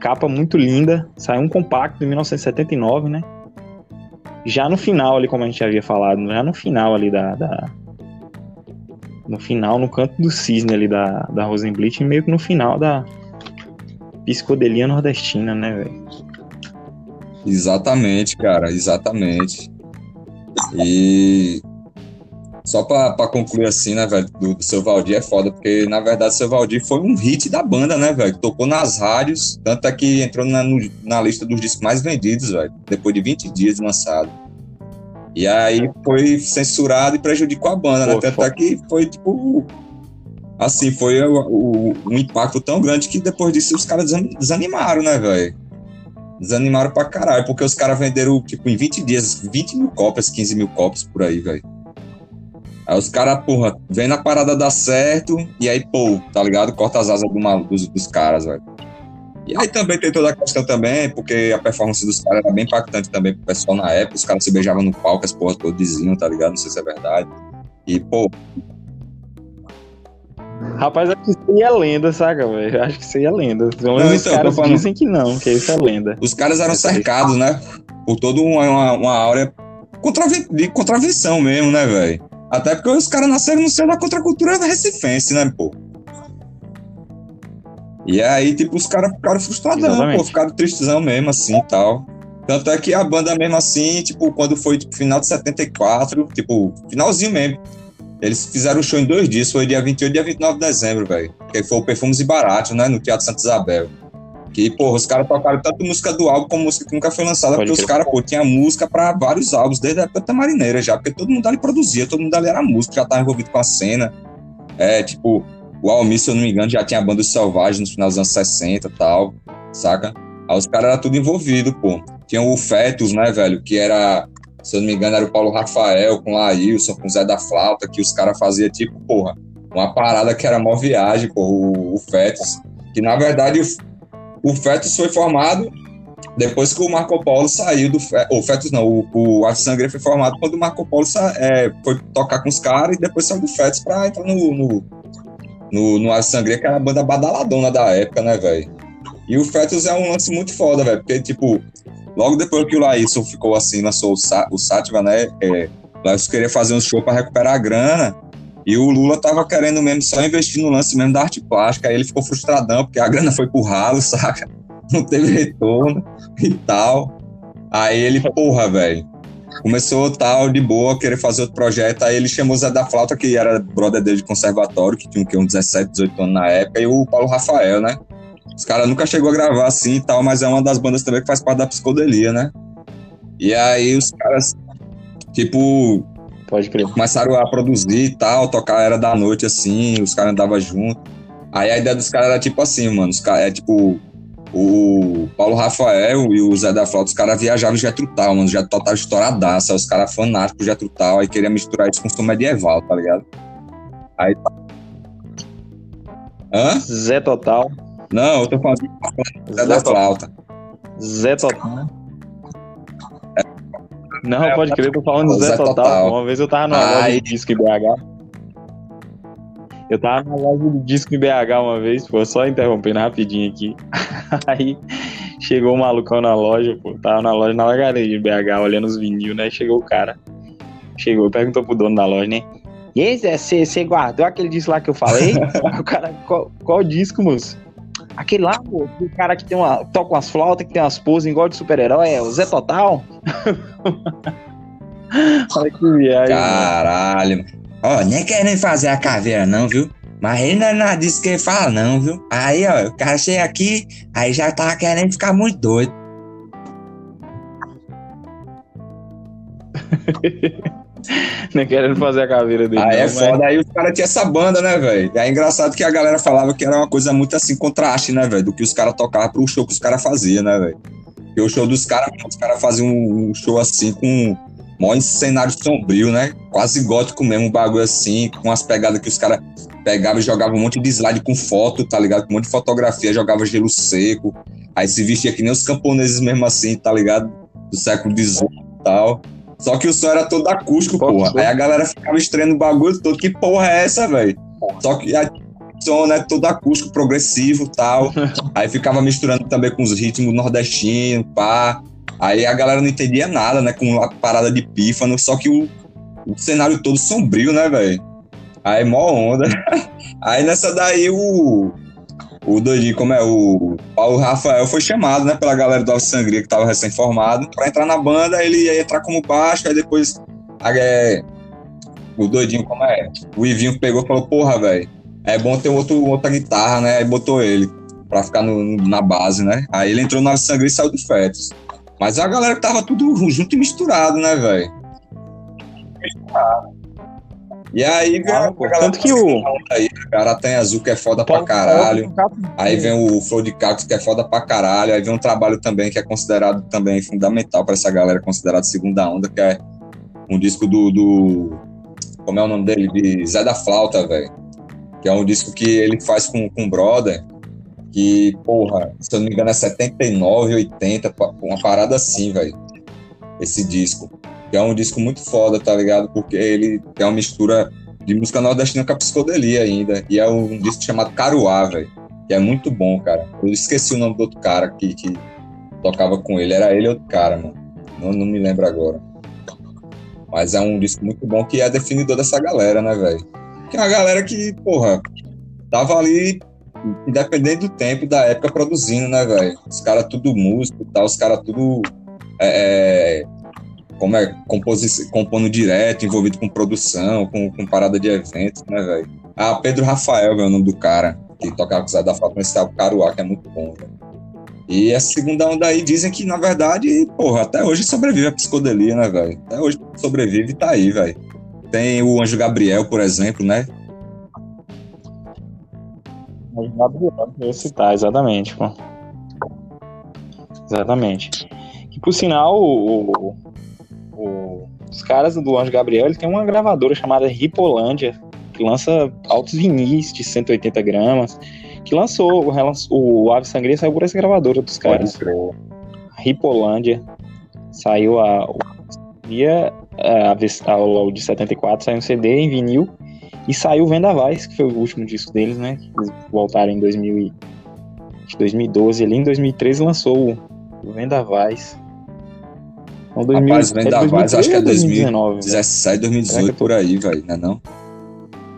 capa muito linda, saiu um compacto em 1979, né? Já no final ali, como a gente havia falado, já no final ali da, da no final, no canto do cisne ali da, da Rosenblit, meio que no final da, psicodelia nordestina, né, velho? Exatamente, cara, exatamente. E só pra, pra concluir assim, né, velho, do, do seu Valdir é foda, porque na verdade seu Valdir foi um hit da banda, né, velho? Tocou nas rádios, tanto é que entrou na, no, na lista dos discos mais vendidos, velho, depois de 20 dias lançado. E aí foi censurado e prejudicou a banda, né? Tanto é que foi tipo. Assim, foi o, o, um impacto tão grande que depois disso os caras desanimaram, né, velho? Desanimaram pra caralho, porque os caras venderam, tipo, em 20 dias, 20 mil cópias, 15 mil cópias por aí, velho. Aí os caras, porra, vem na parada dar certo, e aí, pô, tá ligado? Corta as asas do, dos, dos caras, velho. E aí também tem toda a questão também, porque a performance dos caras era bem impactante também pro pessoal na época, os caras se beijavam no palco, as porras todas diziam, tá ligado? Não sei se é verdade. E, pô. Rapaz, acho que isso aí é lenda, saca, velho? Acho que isso aí é lenda. Não, os então, caras falando... dizem que não, que isso é lenda. Os caras eram cercados, né? Por toda uma, uma, áurea de contravenção mesmo, né, velho? Até porque os caras nasceram no céu da contracultura recifense, né, pô? E aí, tipo, os caras ficaram frustradão, pô, ficaram tristezão mesmo, assim, tal. Tanto é que a banda mesmo assim, tipo, quando foi tipo, final de 74, tipo, finalzinho mesmo, eles fizeram o show em dois dias, foi dia 28 e dia 29 de dezembro, velho. Que foi o Perfumes e Barato, né, no Teatro Santa Isabel. Que, porra, os caras tocaram tanto música do álbum como música que nunca foi lançada, Pode porque os caras, pô, tinha música pra vários álbuns, desde a época da Marineira já, porque todo mundo ali produzia, todo mundo ali era músico, já tava envolvido com a cena. É, tipo, o Almir, se eu não me engano, já tinha banda dos Selvagens no final dos anos 60 e tal, saca? Aí os caras eram tudo envolvido, pô. Tinha o Fetus, né, velho, que era, se eu não me engano, era o Paulo Rafael com o Laílson, com o Zé da Flauta, que os caras faziam, tipo, porra, uma parada que era mó viagem, pô, o, o Fetus. Que, na verdade, o, o Fetus foi formado depois que o Marco Polo saiu do. O Fetus não, o, o Arte Sangre foi formado quando o Marco Polo é, foi tocar com os caras e depois saiu do Fetus pra entrar no, no, no, no Arte Sangria, que era a banda badaladona da época, né, velho? E o Fetus é um lance muito foda, velho, porque, tipo, logo depois que o Laísson ficou assim, lançou o, o Sátiva, né, é, Laísson queria fazer um show para recuperar a grana, e o Lula tava querendo mesmo só investir no lance mesmo da arte plástica, aí ele ficou frustradão, porque a grana foi pro ralo, <laughs> saca? Não teve retorno e tal. Aí ele, porra, velho, começou tal, de boa, querer fazer outro projeto. Aí ele chamou o Zé da Flauta, que era brother dele de conservatório, que tinha uns 17, 18 anos na época, e o Paulo Rafael, né? Os caras nunca chegou a gravar assim e tal, mas é uma das bandas também que faz parte da psicodelia, né? E aí os caras, tipo, Pode crer. começaram a produzir e tal, tocar era da noite assim, os caras andavam junto. Aí a ideia dos caras era tipo assim, mano, os caras é tipo o Paulo Rafael e o Zé da Flauta, os caras viajavam Getro Tal, mano, Getro Tal tava estouradaça, os caras fanáticos Getro Tal, aí queria misturar isso com o som medieval, tá ligado? Aí... Hã? Zé Total. Não, eu tô falando Zé, Zé da Flauta. Zé Total. Não, é, pode crer, eu tô falando Zé, Zé Total. Total. Uma vez eu tava numa loja de disco em BH. Eu tava na loja de disco em BH uma vez, pô, só interrompendo rapidinho aqui. <laughs> Aí chegou o um malucão na loja, pô, tava na loja na lagareia de BH, olhando os vinil, né? Chegou o cara. Chegou, perguntou pro dono da loja, né? E aí, Zé, você guardou aquele disco lá que eu falei? <laughs> o cara, qual, qual disco, moço? Aquele lá, pô, o cara que tem uma, toca umas flautas, que tem umas poses igual de super-herói, é o Zé Total? <laughs> Olha que viagem. Caralho. Mano. Ó, nem querendo fazer a caveira, não, viu? Mas ele não é nada disso que ele fala, não, viu? Aí, ó, o cara chega aqui, aí já tava querendo ficar muito doido. <laughs> <laughs> Nem querendo fazer a caveira dele. Aí não, é foda, mas... aí os caras tinham essa banda, né, velho? É engraçado que a galera falava que era uma coisa muito assim, contraste, né, velho? Do que os caras tocavam pro show que os caras faziam, né, velho? Porque o show dos caras, os caras faziam um show assim com mó cenário sombrio, né? Quase gótico mesmo, um bagulho assim, com as pegadas que os caras pegavam e jogavam um monte de slide com foto, tá ligado? Com um monte de fotografia, jogava gelo seco. Aí se vestia que nem os camponeses mesmo assim, tá ligado? Do século XVIII e tal. Só que o som era todo acústico, porra. Aí a galera ficava estranhando o bagulho todo. Que porra é essa, velho? Só que a som, né, todo acústico, progressivo tal. <laughs> Aí ficava misturando também com os ritmos nordestinos, pá. Aí a galera não entendia nada, né? Com a parada de pífano, só que o, o cenário todo sombrio, né, velho? Aí mó onda. <laughs> Aí nessa daí o, o doidinho, como é, o Paulo Rafael foi chamado, né, pela galera do Alves Sangria, que tava recém-formado, pra entrar na banda, ele ia entrar como baixo, aí depois é, o doidinho, como é, o Ivinho pegou e falou, porra, velho, é bom ter outro, outra guitarra, né, aí botou ele pra ficar no, na base, né, aí ele entrou no Alves Sangria e saiu do Fetos. Mas a galera tava tudo junto e misturado, né, velho? Misturado. E aí vem ah, Tanto que o. Aí, cara tem azul que é foda pra caralho. Aí vem o Flow de Cacos que é foda pra caralho. Aí vem um trabalho também que é considerado também fundamental pra essa galera, considerado segunda onda, que é um disco do. do como é o nome dele? De Zé da Flauta, velho. Que é um disco que ele faz com, com o brother. Que, porra, se eu não me engano, é 79, 80, uma parada assim, velho. Esse disco que é um disco muito foda, tá ligado? Porque ele tem uma mistura de música nordestina com a psicodelia ainda. E é um disco chamado Caruá, velho. Que é muito bom, cara. Eu esqueci o nome do outro cara que, que tocava com ele. Era ele ou outro cara, mano. Não, não me lembro agora. Mas é um disco muito bom que é definidor dessa galera, né, velho? Que é uma galera que, porra, tava ali, independente do tempo e da época, produzindo, né, velho? Os caras tudo músico e tal, os caras tudo é, é como é compondo direto, envolvido com produção, com, com parada de eventos, né, velho? Ah, Pedro Rafael é o nome do cara, que toca com o Zé da Fato nesse álbum Caruá, que é muito bom, velho. E essa segunda onda aí dizem que, na verdade, porra, até hoje sobrevive a psicodelia, né, velho? Até hoje sobrevive e tá aí, velho. Tem o Anjo Gabriel, por exemplo, né? Anjo Gabriel, eu citar, exatamente, pô. Exatamente. Que, por sinal, o, o, os caras do Anjo Gabriel ele tem uma gravadora chamada Ripolândia, que lança altos vinis de 180 gramas, que lançou o, o Ave Sangria saiu por essa gravadora dos caras. Ripolândia. Saiu a. Dia, a, a, o de 74 saiu um CD em vinil e saiu Vendavais, que foi o último disco deles, né? Eles voltaram em 2000 2012 ali, em 2013 lançou o Vendavais. Então, 2000, Rapaz, Vendavais, é acho que é 2017, 2018, por aí, velho, não é não?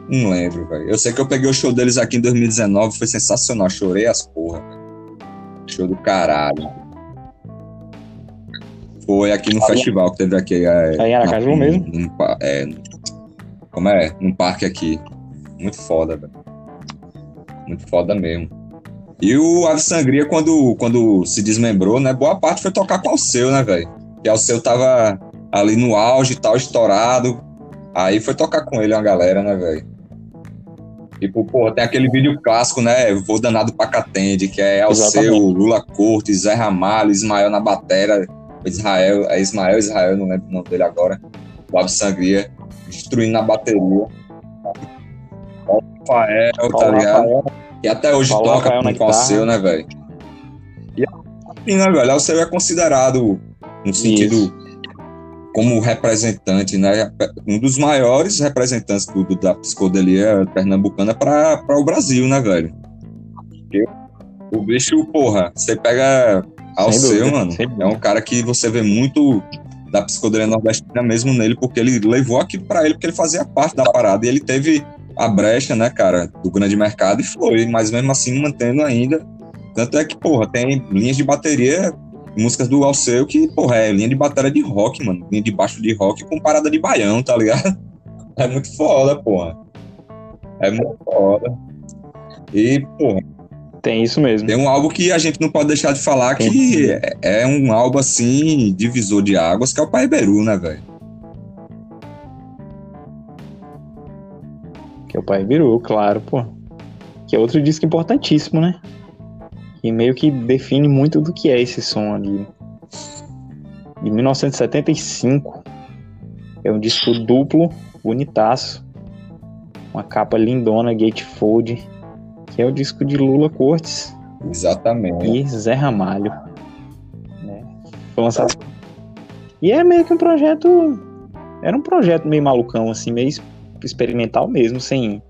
Não lembro, velho. Eu sei que eu peguei o show deles aqui em 2019, foi sensacional, chorei as porra, véio. Show do caralho. Foi aqui no aí, festival que teve aqui. É, aí em Aracaju na, mesmo? Num, é, como é? Num parque aqui. Muito foda, velho. Muito foda mesmo. E o Ave Sangria, quando, quando se desmembrou, né? Boa parte foi tocar com o seu, né, velho? Que o seu tava ali no auge e tal, estourado. Aí foi tocar com ele uma galera, né, velho? Tipo, porra, tem aquele vídeo clássico, né? Vou danado pra Catende, que é Alceu, Lula Cortes, Zé Ramalho, Ismael na batera, Israel, é Ismael, Israel, não lembro o nome dele agora. O Ave Sangria, destruindo na bateria. Rafael, tá ligado? Rafael. E até hoje Paulo toca Rafael com o Alceu, né, velho? E assim, né, velho? Alceu é considerado no sentido Isso. como representante, né? Um dos maiores representantes do, da psicodelia pernambucana para o Brasil, né, velho? O bicho, porra, você pega ao seu, mano, é um cara que você vê muito da psicodelia nordestina mesmo nele, porque ele levou aquilo para ele, porque ele fazia parte da parada e ele teve a brecha, né, cara, do grande mercado e foi, mas mesmo assim mantendo ainda. Tanto é que, porra, tem linhas de bateria músicas do Alceu que, porra, é linha de bateria de rock, mano. Linha de baixo de rock com parada de baião, tá ligado? <laughs> É muito foda, porra. É muito foda. E, porra. Tem isso mesmo. Tem um álbum que a gente não pode deixar de falar tem que é, é, um álbum, assim, divisor de águas, que é o Pai Beru, né, velho? Que é o Pai Beru, claro, pô. Que é outro disco importantíssimo, né? E meio que define muito do que é esse som ali. De 1975, é um disco duplo, bonitaço, uma capa lindona, gatefold, que é o disco de Lula Cortes. Exatamente. E Zé Ramalho. Né? Foi lançado. E é meio que um projeto. Era um projeto meio malucão, assim, meio experimental mesmo, sem.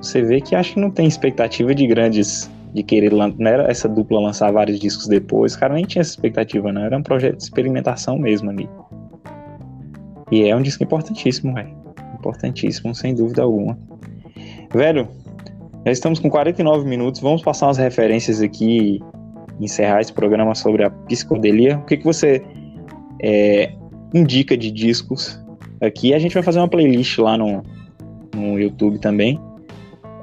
Você vê que acho que não tem expectativa de grandes de querer não era essa dupla lançar vários discos depois, o cara nem tinha essa expectativa, não. Era um projeto de experimentação mesmo ali. E é um disco importantíssimo, velho. Importantíssimo, sem dúvida alguma. Velho, Já estamos com 49 minutos, vamos passar umas referências aqui e encerrar esse programa sobre a psicodelia. O que, que você é, indica de discos aqui? A gente vai fazer uma playlist lá no, no YouTube também,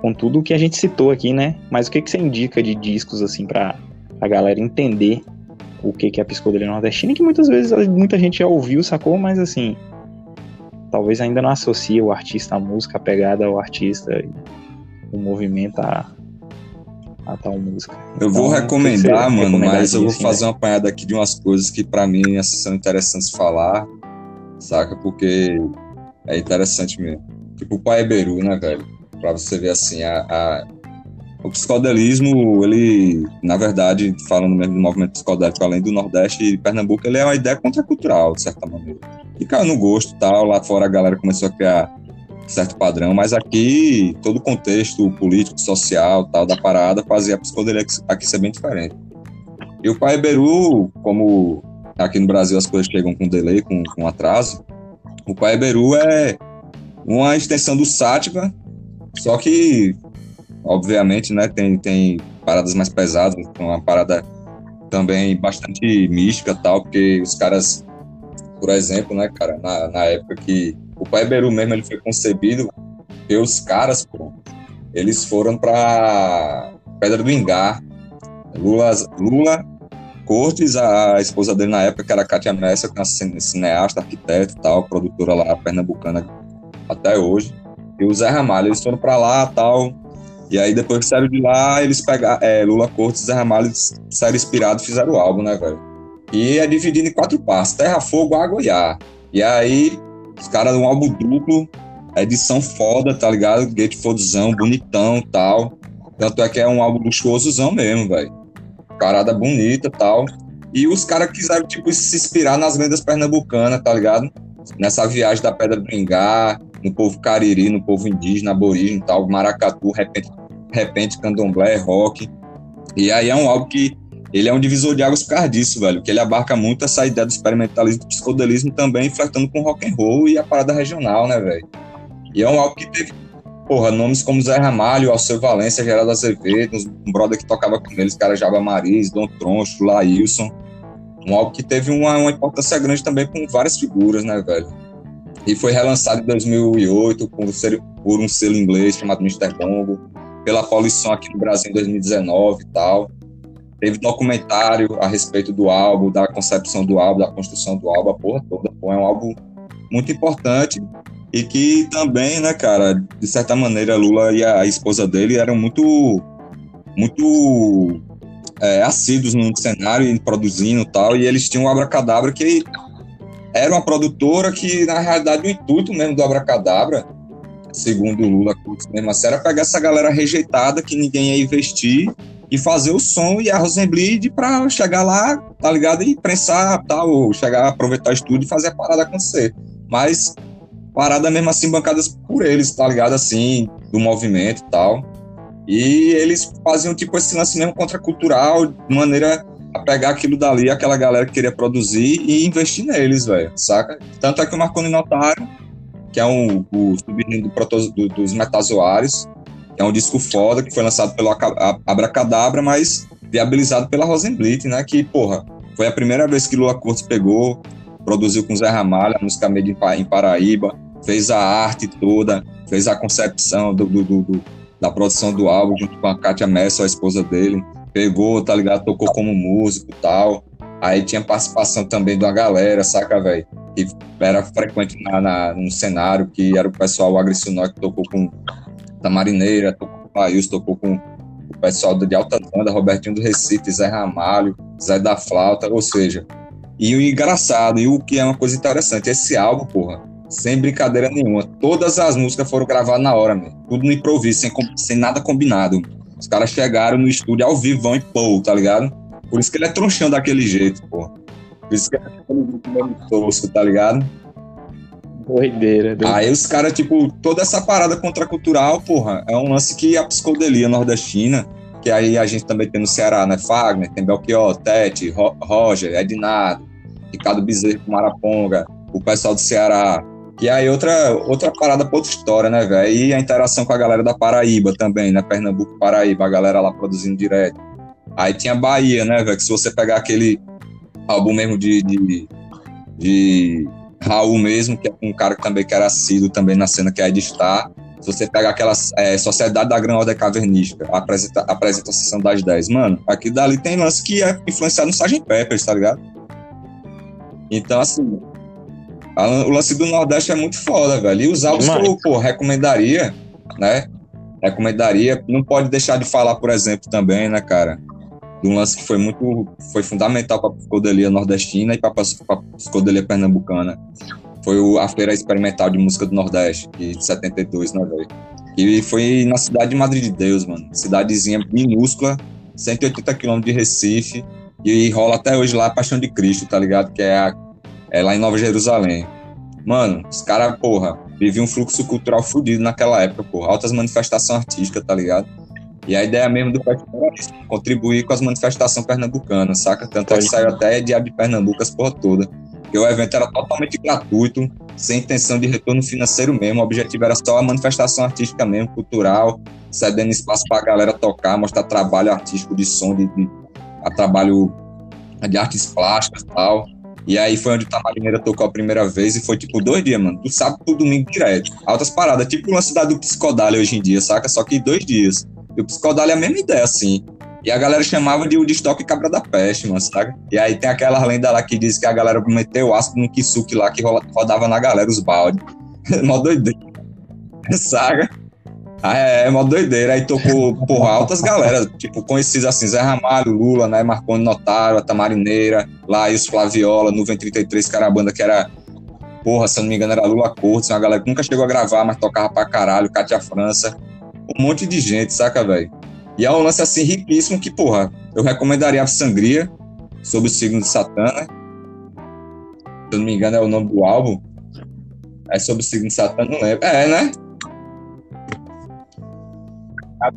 com tudo o que a gente citou aqui, né? Mas o que, que você indica de discos, assim, para a galera entender o que, que é a psicodelia nordestina, que muitas vezes muita gente já ouviu, sacou, mas assim, talvez ainda não associa o artista à música, a pegada ao artista, o movimento a, a tal música. Eu então, vou recomendar, mano, mas eu vou assim, fazer né? uma apanhada aqui de umas coisas que para mim assim, são interessantes falar, saca? Porque é interessante mesmo. Tipo o Pai Beru, né, velho? Pra você ver assim, a, a o psicodelismo, ele, na verdade, falando mesmo do movimento psicodélico além do Nordeste e Pernambuco, ele é uma ideia contracultural, de certa maneira. E caiu no gosto tal, lá fora a galera começou a criar certo padrão, mas aqui todo o contexto político, social, tal da parada fazia a psicodelia aqui ser bem diferente. E o Pai Beru, como aqui no Brasil as coisas chegam com delay, com, com atraso, o Pai Beru é uma extensão do Sátiva, só que obviamente, né, tem, tem paradas mais pesadas, uma parada também bastante mística tal, porque os caras, por exemplo, né, cara, na, na época que o Pai Beru mesmo ele foi concebido, e os caras, pô, eles foram para Pedra do Ingá. Lula, Lula Cortes, a esposa dele na época, que era a Kátia Messa, que é uma cineasta, arquiteta e tal, produtora lá, pernambucana até hoje. E o Zé Ramalho, eles foram para lá tal, e aí, depois que saíram de lá, eles pegaram. É, Lula Cortes e Zé Ramalho saíram inspirados fizeram o álbum, né, velho? E é dividido em quatro partes: Terra, Fogo, Água e Ar. E aí, os caras, um álbum duplo, edição foda, tá ligado? Gatefoldzão, bonitão tal. Tanto é que é um álbum luxuosozão mesmo, velho. Parada bonita tal. E os caras quiseram, tipo, se inspirar nas lendas pernambucanas, tá ligado? Nessa viagem da Pedra do Ingá, no povo cariri, no povo indígena, aborígene tal, maracatu, repente repente, candomblé, rock. E aí é um álbum que ele é um divisor de águas por causa disso, velho, que ele abarca muito essa ideia do experimentalismo do psicodelismo também, flertando com rock and roll e a parada regional, né, velho? E é um álbum que teve, porra, nomes como Zé Ramalho, Alceu Valência, Geraldo Azevedo, um brother que tocava com eles, cara Jaba Maris, Dom Troncho, Laílson. Um álbum que teve uma, uma importância grande também com várias figuras, né, velho? E foi relançado em 2008 por, um selo inglês chamado Mr. Bongo pela Polição aqui no Brasil em 2019 e tal. Teve documentário a respeito do álbum, da concepção do álbum, da construção do álbum, a porra toda. Pô, é um álbum muito importante e que também, né, cara, de certa maneira, Lula e a esposa dele eram muito, muito é, assíduos no cenário e produzindo tal, e eles tinham o Abracadabra que era uma produtora que, na realidade, o intuito mesmo do Abracadabra segundo o Lula mesmo assim, era pegar essa galera rejeitada que ninguém ia investir e fazer o som e a Rosenbleed para chegar lá, tá ligado? E prensar, tal, ou chegar, aproveitar o estúdio e fazer a parada acontecer. Mas parada mesmo assim bancadas por eles, tá ligado? Assim, do movimento e tal. E eles faziam tipo esse lance mesmo contracultural, de maneira a pegar aquilo dali, aquela galera que queria produzir e investir neles, velho, saca? Tanto é que o Marconi Notário que é um, o subgênero do do, dos metazoários, é um disco foda, que foi lançado pelo Abracadabra, mas viabilizado pela Rosenblit, né? Que, porra, foi a primeira vez que Lula Cortes pegou, produziu com Zé Ramalho, a música Made em Paraíba, fez a arte toda, fez a concepção do, do, do, da produção do álbum junto com a Kátia Messa, a esposa dele. Pegou, tá ligado? Tocou como músico e tal. Aí tinha participação também uma galera, saca, velho? Que era frequente na, na, no cenário, que era o pessoal agressivo que tocou com da Marineira, tocou com País, tocou com o pessoal de Alta Banda, Robertinho do Recife, Zé Ramalho, Zé da Flauta, ou seja. E o engraçado, e o que é uma coisa interessante, esse álbum, porra, sem brincadeira nenhuma, todas as músicas foram gravadas na hora, tudo no improviso, sem, sem nada combinado. Os caras chegaram no estúdio ao vivo, vão e pô, tá ligado? Por isso que ele é tronchão daquele jeito, pô. Por isso que ele é mesmo tosco, tá ligado? Doideira, doideira. Aí os caras, tipo, toda essa parada contracultural, porra, é um lance que a psicodelia nordestina, que aí a gente também tem no Ceará, né? Fagner, tem Belchior, Tete, Ro Roger, Ednardo, Ricardo Bezerro, Maraponga, o pessoal do Ceará, E aí outra, outra parada pra outra história, né, velho? E a interação com a galera da Paraíba também, né? Pernambuco, Paraíba, a galera lá produzindo direto. Aí tinha Bahia, né, velho? Que se você pegar aquele álbum mesmo de, de, de Raul mesmo, que é um cara que também que era assíduo também na cena, que é de Star. Se você pegar aquela é, Sociedade da Gran Ordem Cavernística, a, apresenta, a apresentação das 10, mano, aqui dali tem lance que é influenciado no Sgt. Peppers, tá ligado? Então, assim, o lance do Nordeste é muito foda, velho. E os álbuns que eu, pô, recomendaria, né? Recomendaria, não pode deixar de falar, por exemplo, também, né, cara? De um lance que foi muito, foi fundamental para a psicodelia nordestina e para a psicodelia pernambucana. Foi o, a Feira Experimental de Música do Nordeste, de 72, né, velho? E foi na cidade de Madrid de Deus, mano. Cidadezinha minúscula, 180 quilômetros de Recife. E rola até hoje lá a Paixão de Cristo, tá ligado? Que é, a, é lá em Nova Jerusalém. Mano, os caras, porra, viviam um fluxo cultural fudido naquela época, porra. Altas manifestações artísticas, tá ligado? E a ideia mesmo do festival é contribuir com as manifestações pernambucanas, saca? Tanto é que saiu até Diabo de Pernambuco, as porra toda. Porque o evento era totalmente gratuito, sem intenção de retorno financeiro mesmo. O objetivo era só a manifestação artística mesmo, cultural, cedendo espaço para a galera tocar, mostrar trabalho artístico de som, de, de a trabalho de artes plásticas e tal. E aí foi onde o Tamarineira tocou a primeira vez e foi tipo dois dias, mano. Do sábado pro domingo direto. Altas paradas, tipo uma cidade do Psicodália hoje em dia, saca? Só que dois dias. E o Psicodália é a mesma ideia, assim. E a galera chamava de o de estoque cabra da peste, mano, sabe? E aí tem aquela lenda lá que diz que a galera meteu ácido no kisuke lá que rodava na galera os baldes. <laughs> mó doideira. Saga. Ah, é, é mó doideira. Aí tocou, porra, altas galera, tipo, conhecidos assim, Zé Ramalho, Lula, né, Marconi Notário, a Tamarineira, Laís Flaviola, Nuvem 33, que era a banda que era, porra, se eu não me engano, era Lula Cortes, uma galera que nunca chegou a gravar, mas tocava pra caralho, Cátia França, um monte de gente, saca, velho? E é um lance assim riquíssimo que, porra, eu recomendaria a Sangria sobre o signo de Satã, né? Se eu não me engano, é o nome do álbum. É sobre o signo de Satã, não lembro. É, né? A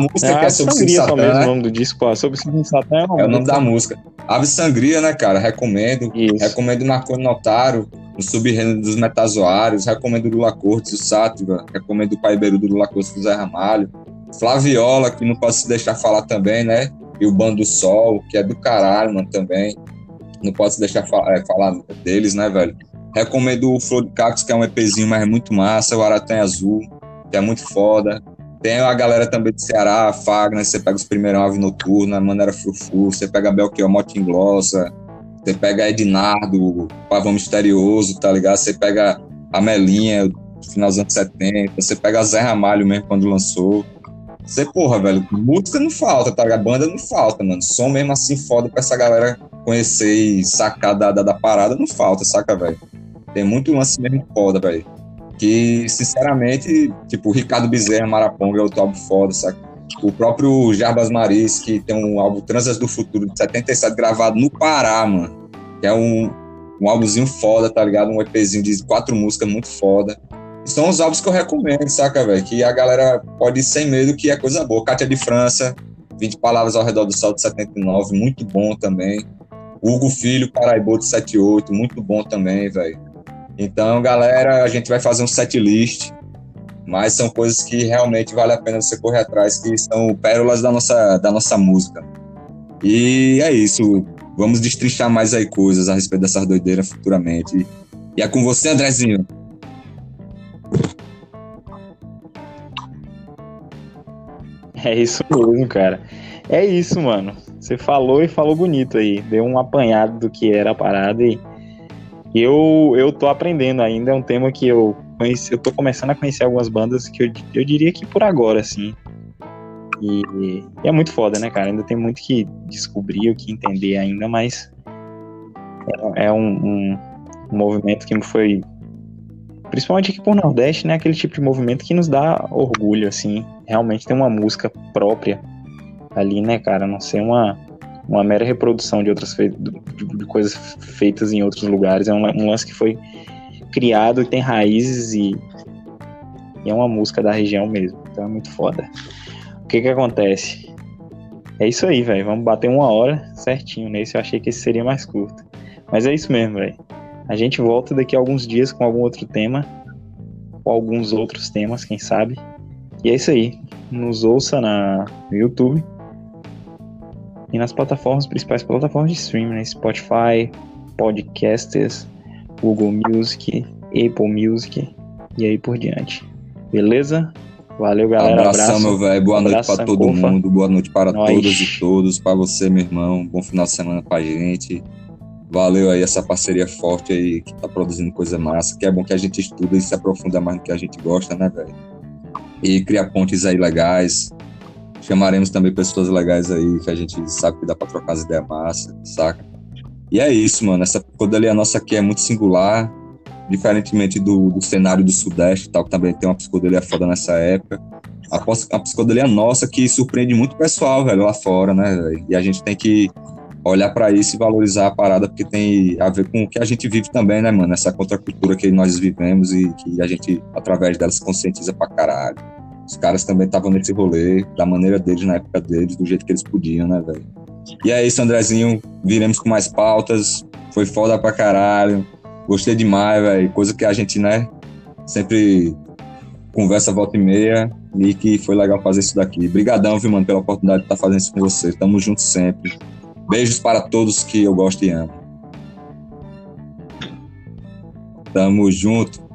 música é, que é sobre o Satã, né? o nome do disco, ó, sobre o Satã é, é o nome da música. Ave Sangria, né, cara? Recomendo. Isso. Recomendo Marconi Notaro no sub-reino dos metazoários, recomendo o Lula Cortes, o Sátiva, recomendo o Pai Beru do Lula Cortes, do Zé Ramalho, Flaviola, que não posso deixar falar também, né? E o Bando do Sol, que é do caralho, mano, também. Não posso deixar é, falar deles, né, velho? Recomendo o Flor de Cacos, que é um EPzinho, mas é muito massa. O Aratanha Azul, que é muito foda. Tem a galera também de Ceará, Fagner, você pega os primeiros Ave Noturna, Maneira Frufu, você pega Belchior Motinglossa, você pega Ednardo, Pavão Misterioso, tá ligado? Você pega a Melinha, final dos anos 70, você pega a Zé Ramalho mesmo quando lançou. Você, porra, velho, música não falta, tá ligado? Banda não falta, mano. Som mesmo assim foda pra essa galera conhecer e sacar da, da, da parada não falta, saca, velho? Tem muito lance mesmo foda, velho. Que, sinceramente, tipo, o Ricardo Bezerra, Maraponga é outro álbum foda, saca? O próprio Jarbas Maris, que tem um álbum Transas do Futuro de 77 gravado no Pará, mano. Que é um, um álbumzinho foda, tá ligado? Um EPzinho de quatro músicas muito foda. São os álbuns que eu recomendo, saca, velho? Que a galera pode ir sem medo que é coisa boa. Cátia de França, 20 Palavras ao Redor do Sol de 79, muito bom também. Hugo Filho, Paraibô de 78, muito bom também, velho. Então, galera, a gente vai fazer um set list mas são coisas que realmente vale a pena você correr atrás, que são pérolas da nossa, da nossa música. E é isso. Vamos destrinchar mais aí coisas a respeito dessas doideiras futuramente. E é com você, Andrezinho. É isso mesmo, cara. É isso, mano. Você falou e falou bonito aí. Deu um apanhado do que era a parada e eu, eu tô aprendendo ainda. É um tema que eu conheci, eu tô começando a conhecer algumas bandas que eu, eu diria que por agora, assim. E, e, é muito foda, né, cara? Ainda tem muito que descobrir, o que entender ainda, mas é, é um, um, um, movimento que foi. Principalmente aqui por Nordeste, né? Aquele tipo de movimento que nos dá orgulho, assim. Realmente tem uma música própria ali, né, cara? Não ser uma, uma mera reprodução de outras de, de coisas feitas em outros lugares. É um, um lance que foi criado, tem raízes e, e é uma música da região mesmo. Então é muito foda. O que que acontece? É isso aí, velho. Vamos bater uma hora certinho nesse. Eu achei que esse seria mais curto. Mas é isso mesmo, velho. A gente volta daqui a alguns dias com algum outro tema, ou alguns outros temas, quem sabe. E é isso aí. Nos ouça na, no YouTube e nas plataformas, principais plataformas de streaming, né? Spotify, Podcasters, Google Music, Apple Music e aí por diante. Beleza? Valeu, galera. Abração, Abraço. meu velho. Boa noite para todo mundo. Boa noite para Nós. todas e todos. Para você, meu irmão. Bom final de semana pra gente. Valeu aí essa parceria forte aí que tá produzindo coisa massa. Que é bom que a gente estuda e se aprofunda mais no que a gente gosta, né, velho? E cria pontes aí legais. Chamaremos também pessoas legais aí que a gente sabe que dá pra trocar as ideias massa, saca? E é isso, mano. Essa psicodelia nossa aqui é muito singular, diferentemente do, do cenário do Sudeste, tal, que também tem uma psicodelia foda nessa época. A, a psicodelia nossa que surpreende muito o pessoal, velho, lá fora, né? Véio? E a gente tem que olhar para isso e valorizar a parada, porque tem a ver com o que a gente vive também, né, mano? Essa contracultura que nós vivemos e que a gente, através dela, se conscientiza pra caralho. Os caras também estavam nesse rolê, da maneira deles, na época deles, do jeito que eles podiam, né, velho? E é isso, Andrezinho. Viremos com mais pautas. Foi foda pra caralho. Gostei demais, velho. Coisa que a gente, né, sempre conversa volta e meia. E que foi legal fazer isso daqui. Obrigadão, viu, mano, pela oportunidade de estar fazendo isso com você. Tamo junto sempre. Beijos para todos que eu gosto e amo. Tamo junto.